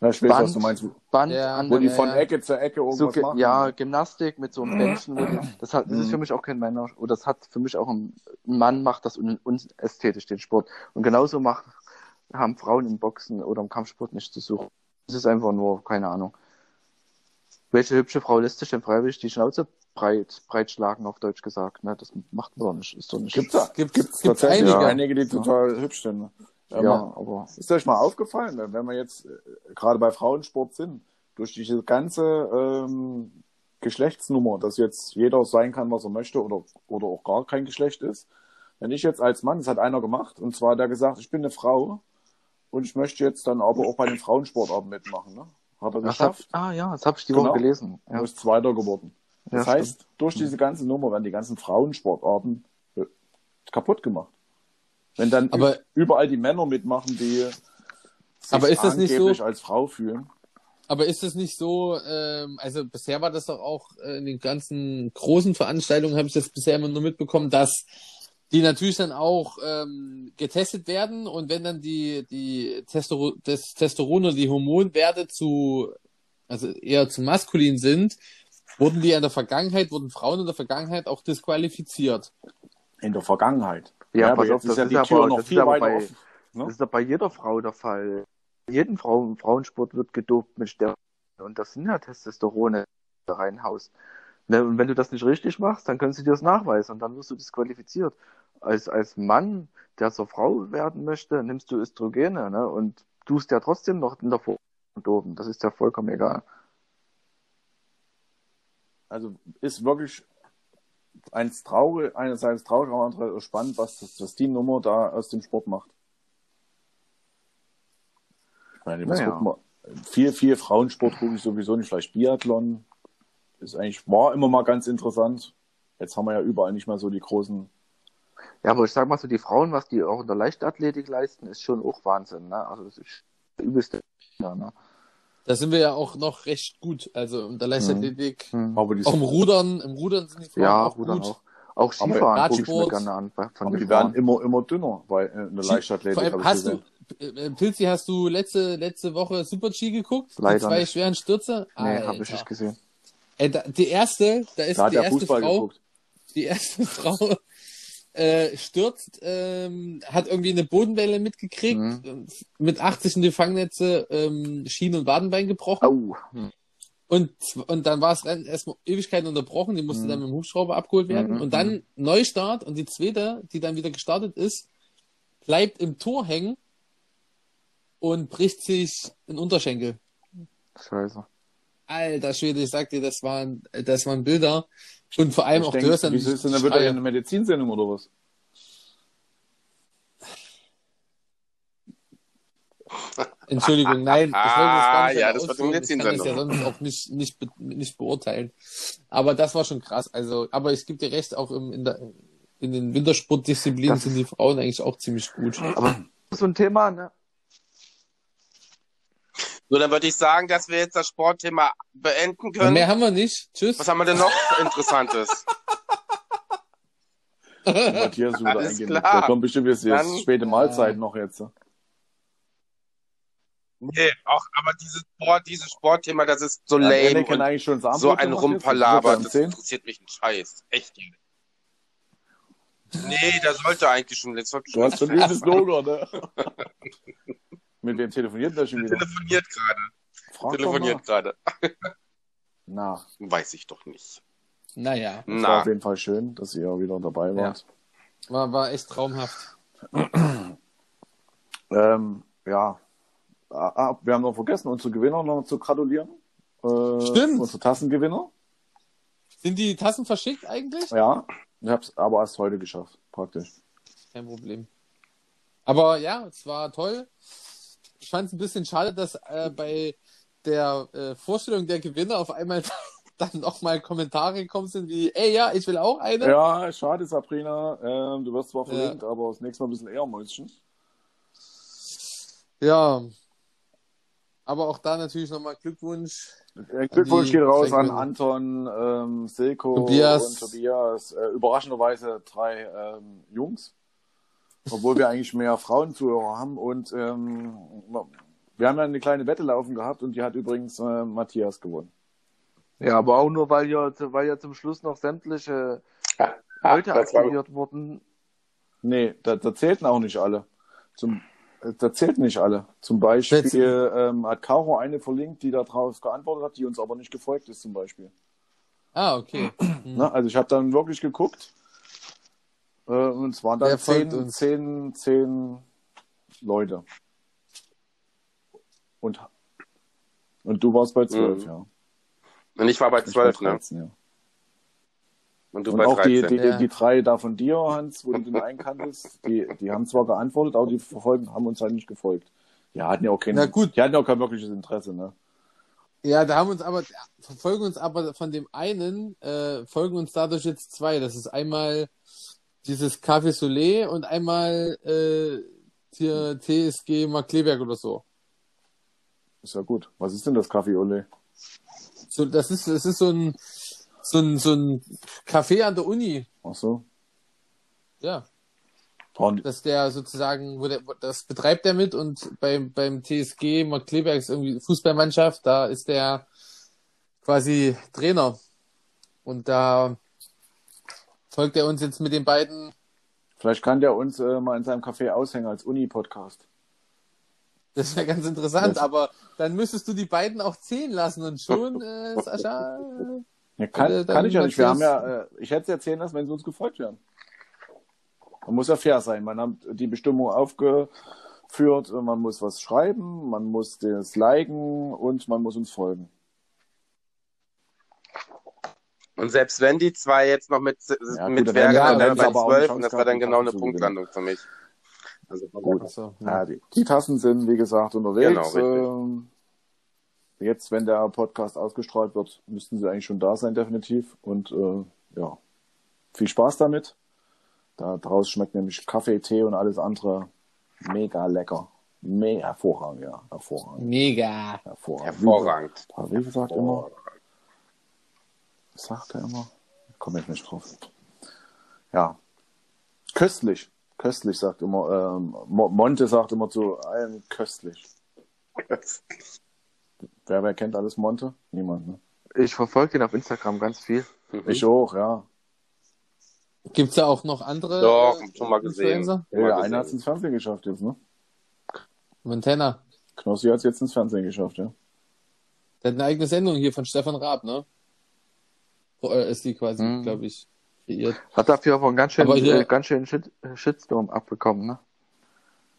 Ja, ich weiß, Band, was du meinst. Band Ja. an Wo die von ja. Ecke zu Ecke so, irgendwas ge- machen. ja, Gymnastik mit so einem die, das hat, das ist für mich auch kein Männer, oder das hat für mich auch ein, ein Mann macht das un, unästhetisch, den Sport. Und genauso macht, haben Frauen im Boxen oder im Kampfsport nicht zu suchen. Das ist einfach nur, keine Ahnung. Welche hübsche Frau lässt sich denn freiwillig die Schnauze breit, breit schlagen, auf Deutsch gesagt, ne? Das macht man doch nicht, ist doch nicht. Gibt's da? Gibt's- gibt's gibt's tatsächlich einige. einige, die total hübsch sind. ja, Ja, aber, Ist euch mal aufgefallen, wenn wir jetzt äh, gerade bei Frauensport sind, durch diese ganze ähm, Geschlechtsnummer, dass jetzt jeder sein kann, was er möchte oder, oder auch gar kein Geschlecht ist. Wenn ich jetzt als Mann, das hat einer gemacht, und zwar hat er gesagt, ich bin eine Frau und ich möchte jetzt dann aber auch bei den Frauensportarten mitmachen. Ne? Hat er das hab, geschafft, ah ja, das habe ich die Genau. Woche gelesen. ja. Ja. ist Zweiter geworden. Ja, Das heißt, durch diese ganze Nummer werden die ganzen Frauensportarten äh, kaputt gemacht. Wenn dann Aber- überall die Männer mitmachen, die sich Aber ist das nicht so- angeblich als Frau fühlen. Aber ist es nicht so, ähm, also bisher war das doch auch äh, in den ganzen großen Veranstaltungen, habe ich das bisher immer nur mitbekommen, dass die natürlich dann auch ähm, getestet werden und wenn dann die, die Testero das Testosteron oder die Hormonwerte zu, also eher zu maskulin sind, wurden die in der Vergangenheit, wurden Frauen in der Vergangenheit auch disqualifiziert. In der Vergangenheit. Ja, pass aber auf, jetzt ist das ja ist die aber- Tür noch ist viel weiter bei- offen. Ne? Das ist doch bei jeder Frau der Fall. Jeden Frau, Frauensport wird gedopt mit Steroiden. Und das sind ja Testosterone, reinhaust. Ne, und wenn du das nicht richtig machst, dann können sie dir das nachweisen und dann wirst du disqualifiziert. Als, als Mann, der zur Frau werden möchte, nimmst du Östrogene ne, und tust ja trotzdem noch in der Vor und oben. Das ist ja vollkommen egal. Also ist wirklich eins traurig, einerseits traurig, aber andererseits spannend, was das, was die Nummer da aus dem Sport macht. Ich meine, was Naja. Viel, viel Frauensport gucke ich sowieso nicht, vielleicht Biathlon. Ist eigentlich, war immer mal ganz interessant. Jetzt haben wir ja überall nicht mehr so die großen Ja, aber ich sag mal so, die Frauen, was die auch in der Leichtathletik leisten, ist schon auch Wahnsinn. Ne? Also das ist der übelste. Ja, ne? Da sind wir ja auch noch recht gut. Also in der Leichtathletik, Hm. Aber die, auch im Rudern, im Rudern sind die Frauen Ja, auch Rudern gut. auch. Auch Skifahren gucke ich mir gerne an. Von die werden immer, immer dünner bei, äh, in der Leichtathletik. Vor allem, hast du, gesehen. äh, Pilzi, hast du letzte, letzte Woche Super G geguckt? Leider die zwei nicht. schweren Stürze? Nee, habe ich nicht gesehen. Ey, da, die erste, da ist Da die erste Frau, geguckt. die erste Frau äh, stürzt, ähm, hat irgendwie eine Bodenwelle mitgekriegt, Mhm. mit 80 in die Fangnetze, ähm, Schien- und Wadenbein gebrochen. Hm. Und, und dann war es erstmal Ewigkeiten unterbrochen, die musste Mhm. dann mit dem Hubschrauber abgeholt werden. Mhm, Und dann Neustart und die zweite, die dann wieder gestartet ist, bleibt im Tor hängen und bricht sich den Unterschenkel. Scheiße. Alter Schwede, ich sag dir, das waren, das waren Bilder. Und vor allem Ich auch, denke, du hörst dann wieso die ist denn da wieder eine Medizinsendung oder was? Entschuldigung, nein, ich wollte das nicht Ja, das wird ausführen. eine Ich kann das ja Medizinsendung. sonst auch nicht, nicht, be- nicht beurteilen. Aber das war schon krass. Also, aber ich gebe dir recht, auch im, in, der, in den Wintersportdisziplinen sind die Frauen eigentlich auch ziemlich gut. Aber so ein Thema, ne? So, dann würde ich sagen, dass wir jetzt das Sportthema beenden können. Mehr haben wir nicht. Tschüss. Was haben wir denn noch Interessantes? Matthias wieder Alles eingehen. klar. Da kommt bestimmt jetzt, jetzt Dann- späte Mahlzeit noch jetzt. ne? Nee, auch, aber dieses Sport, dieses Sportthema, das ist so Ja, lame kann und eigentlich schon das so ein jetzt. Rumpalaber. Das ja interessiert mich ein Scheiß. Echt. Nee, der sollte eigentlich schon, sollte Du hast schon übelst Logo, ne? Mit wem telefoniert der schon wieder? telefoniert gerade. Frag. Telefoniert gerade. Na, Weiß ich doch nicht. Naja, es war Na, auf jeden Fall schön, dass ihr wieder dabei wart. war, war echt traumhaft. Ähm, ja. Ah, ah, wir haben noch vergessen, unsere Gewinner noch zu gratulieren. Äh, Stimmt. Unsere Tassengewinner. Sind die Tassen verschickt eigentlich? Ja. Ich hab's aber erst heute geschafft, praktisch. Kein Problem. Aber ja, es war toll. Ich fand es ein bisschen schade, dass äh, bei der äh, Vorstellung der Gewinner auf einmal dann nochmal Kommentare gekommen sind wie, ey ja, ich will auch eine. Ja, schade, Sabrina. Ähm, du wirst zwar Ja. verlinkt, aber das nächste Mal ein bisschen eher Mäuschen. Ja. Aber auch da natürlich nochmal Glückwunsch. Äh, Glückwunsch geht raus an. Anton, ähm, Silko Tobias. und Tobias. Äh, überraschenderweise drei ähm, Jungs. Obwohl wir eigentlich mehr Frauenzuhörer haben. Und ähm, wir haben ja eine kleine Wette laufen gehabt und die hat übrigens äh, Matthias gewonnen. Ja, aber auch nur, weil ja, weil ja zum Schluss noch sämtliche Leute war- aktiviert wurden. Nee, da, da zählten auch nicht alle. Zum, da zählten nicht alle. Zum Beispiel ähm, hat Caro eine verlinkt, die darauf geantwortet hat, die uns aber nicht gefolgt ist zum Beispiel. Ah, okay. Hm. Ne? Also ich habe dann wirklich geguckt. Äh, und es waren dann Wer zehn, uns? zehn, zehn Leute. Und, und du warst bei zwölf, Mhm. ja. und ich war bei zwölf, ne? 13, ja. Und du Und bei auch die, 13. die, Ja. die drei da von dir, Hans, wo du den einkanntest, die, die haben zwar geantwortet, aber die verfolgen, haben uns halt nicht gefolgt. Die hatten ja auch kein, Na gut. Die hatten ja auch kein wirkliches Interesse, ne? Ja, da haben uns aber, verfolgen uns aber von dem einen, äh, folgen uns dadurch jetzt zwei. Das ist einmal dieses Café Soleil und einmal äh, hier TSG Markleberg oder so. Ist ja gut. Was ist denn das Kaffee Ole? so das ist, das ist so ein, so ein, so ein Café an der Uni. Ach so. Ja. Und, dass der sozusagen, wo der, das betreibt er mit und beim, beim TSG Markleberg ist irgendwie Fußballmannschaft, da ist der quasi Trainer. Und da folgt er uns jetzt mit den beiden. vielleicht kann der uns äh, mal in seinem Café aushängen als Uni-Podcast. Das wäre ganz interessant, Das- aber dann müsstest du die beiden auch zählen lassen und schon, äh, Sascha. Ja, kann, Äh, kann ich ja nicht. Wir haben ja, äh, ich hätte es erzählen lassen, wenn sie uns gefolgt wären. Man muss ja fair sein. Man hat die Bestimmung aufgeführt, man muss was schreiben, man muss das liken und man muss uns folgen. Und selbst wenn die zwei jetzt noch mit, Ja, gut, mit dann wären, wir- dann bei zwölf und das war dann genau eine. Punktlandung für mich. Also Gut. daher- So, Ja, die, die Tassen sind, wie gesagt, unterwegs. Genau, ähm, jetzt, wenn der Podcast ausgestrahlt wird, müssten sie eigentlich schon da sein, definitiv. Und äh, ja, viel Spaß damit. Da draus schmeckt nämlich Kaffee, Tee und alles andere mega lecker. Mega hervorragend, ja. Hervorragend. Mega. Hervorragend. Hervorragend. Wie, wie sagt immer? Was sagt er immer? Ich komme jetzt nicht drauf. Ja. Köstlich. Köstlich sagt immer, ähm, Mo- Monte sagt immer zu allem köstlich. Wer, wer kennt alles Monte? Niemand, ne? Ich verfolge ihn auf Instagram ganz viel. Ich auch, ja. Gibt's da auch noch andere? Doch, äh, schon mal gesehen. Ja, Mal der gesehen. eine hat es ins Fernsehen geschafft jetzt, ne? Montana. Knossi hat es jetzt ins Fernsehen geschafft, ja. Der hat eine eigene Sendung hier von Stefan Raab, ne? Äh, ist die quasi, Mhm. glaube ich, kreiert. Hat dafür aber einen ganz schön, Aber hier- äh, ganz schön Shit, Shitstorm abbekommen, ne?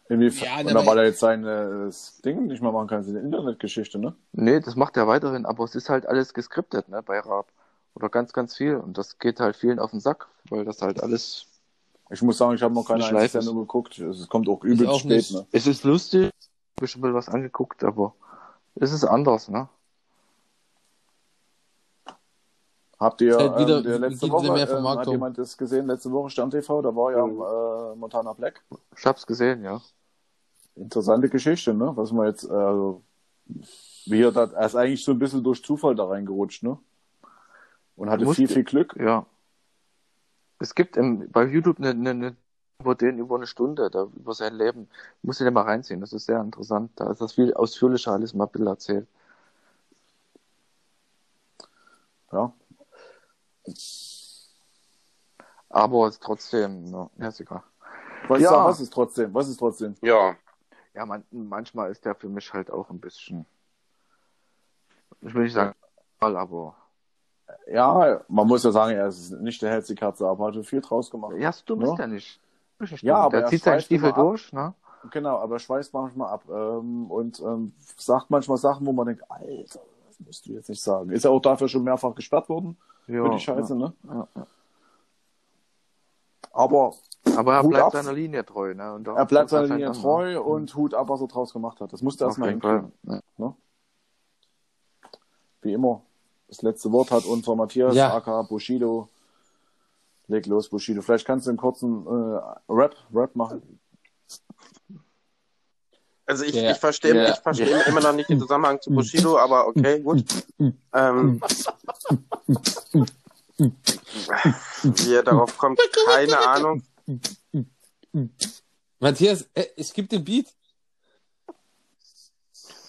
Inwiefern? Ja, und aber- da weil er jetzt sein äh, das Ding nicht mehr machen kann, seine Internetgeschichte, ne? Nee, das macht er weiterhin, aber es ist halt alles geskriptet, ne, bei Raab. Oder ganz, ganz viel. Und das geht halt vielen auf den Sack, weil das halt alles. Ich muss sagen, ich habe noch keine Eine einzige Sendung geguckt. Es kommt auch übelst auch spät, nicht. ne? Es ist lustig, hab ich schon mal was angeguckt, aber es ist anders, ne? Habt ihr halt wieder- ähm, der letzte Woche, mehr ähm, hat jemand das gesehen, letzte Woche Stern TV, da war ja Mhm. äh, Montana Black. Ich hab's gesehen, ja. Interessante Geschichte, ne? Was man jetzt, äh, also, Wie er, da, er ist eigentlich so ein bisschen durch Zufall da reingerutscht, ne? Und hatte viel, viel Glück. Ja. Es gibt im, bei YouTube eine, eine, eine über den über eine Stunde, da über sein Leben. Muss ich dir mal reinziehen, das ist sehr interessant. Da ist das viel ausführlicher alles mal ein bisschen erzählt. Ja. Aber es ist trotzdem, ja, ja, ist egal. Was, Ja. ja. was ist trotzdem? Was ist trotzdem? Ja. Ja, man, manchmal ist der für mich halt auch ein bisschen, ich will nicht sagen, aber Ja, man muss ja sagen, er ist nicht der hellste Katze, aber hat viel draus gemacht. ja, so dumm Ja. ist der nicht. Ja, aber der er zieht seinen Stiefel durch, ne? Genau, aber er schweißt manchmal ab ähm, und ähm, sagt manchmal Sachen, wo man denkt, Alter, das musst du jetzt nicht sagen. Ist ja auch dafür schon mehrfach gesperrt worden Ja, für die Scheiße, ne? ja, ja. Aber Aber er Hut bleibt ab. seiner Linie treu, ne? Und er bleibt seiner halt Linie an, treu ne? und Hut ab, was er draus gemacht hat. Das musste er erstmal hinkriegen. Ja. Wie immer. Das letzte Wort hat unser Matthias, Ja. aka Bushido. Leg los, Bushido. Vielleicht kannst du einen kurzen äh, Rap, Rap machen. Also ich, Ja. ich verstehe Ja. ich verstehe immer noch nicht den Zusammenhang zu Bushido, aber okay, gut. Ähm, wie er darauf kommt, keine Ahnung. Matthias, äh, ich gebe den Beat.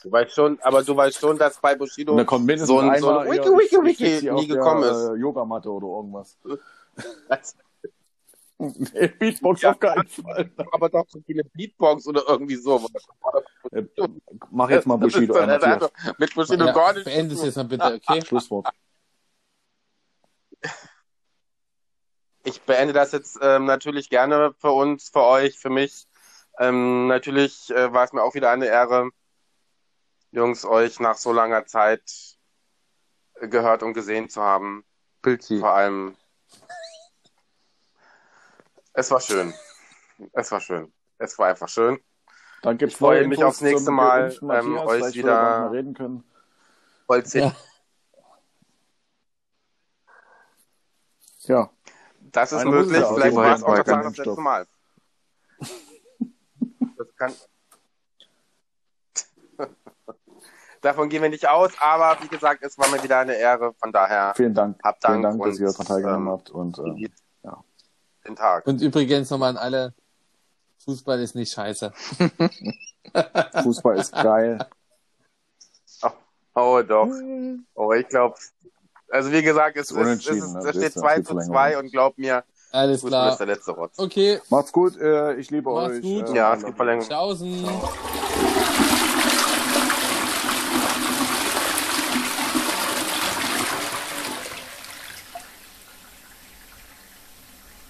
Du weißt schon, aber du weißt schon, dass bei Bushido da kommt mindestens so ein, so einmal ein Wiki, Wiki, Wiki nie gekommen der, ist. Äh, Yogamatte oder irgendwas. Nee, Beatbox Ja. auf keinen Fall. aber doch so viele Beatbox oder irgendwie so. Äh, Mach jetzt mal Bushido Das ein, ist- das Matthias. hat mit Bushido Ja, gar nicht. beende es jetzt mal bitte, okay? Schlusswort. Ich beende das jetzt ähm, natürlich gerne für uns, für euch, für mich. Ähm, natürlich äh, war es mir auch wieder eine Ehre, Jungs, euch nach so langer Zeit gehört und gesehen zu haben. Pilzi. Vor allem, es war schön. Es war schön. Es war einfach schön. Dann gibt's Ich freue mich Infos aufs nächste Mal, ähm, euch wieder- er reden können. Ja. Ja, Das ist Eine möglich. Vielleicht war es auch tatsächlich das letzte Mal. Das kann... Davon gehen wir nicht aus, aber wie gesagt, es war mir wieder eine Ehre. Von daher vielen Dank. Habt vielen Dank Dank, dass und, ihr daran teilgenommen ähm, habt. Und äh. Den Tag. Und übrigens nochmal an alle, Fußball ist nicht scheiße. Fußball ist geil. Oh doch. Oh, ich glaube. Also wie gesagt, es, Ist ist, es, ist, es Das steht ist ja 2 viel zu Verlängerung. 2 und glaub mir, Alles Fußball ist klar. der letzte Rotz. Okay, Macht's gut. Äh, ich liebe Macht's euch. gut. Äh, Ja, es gibt Verlängerung. tschaußen. you.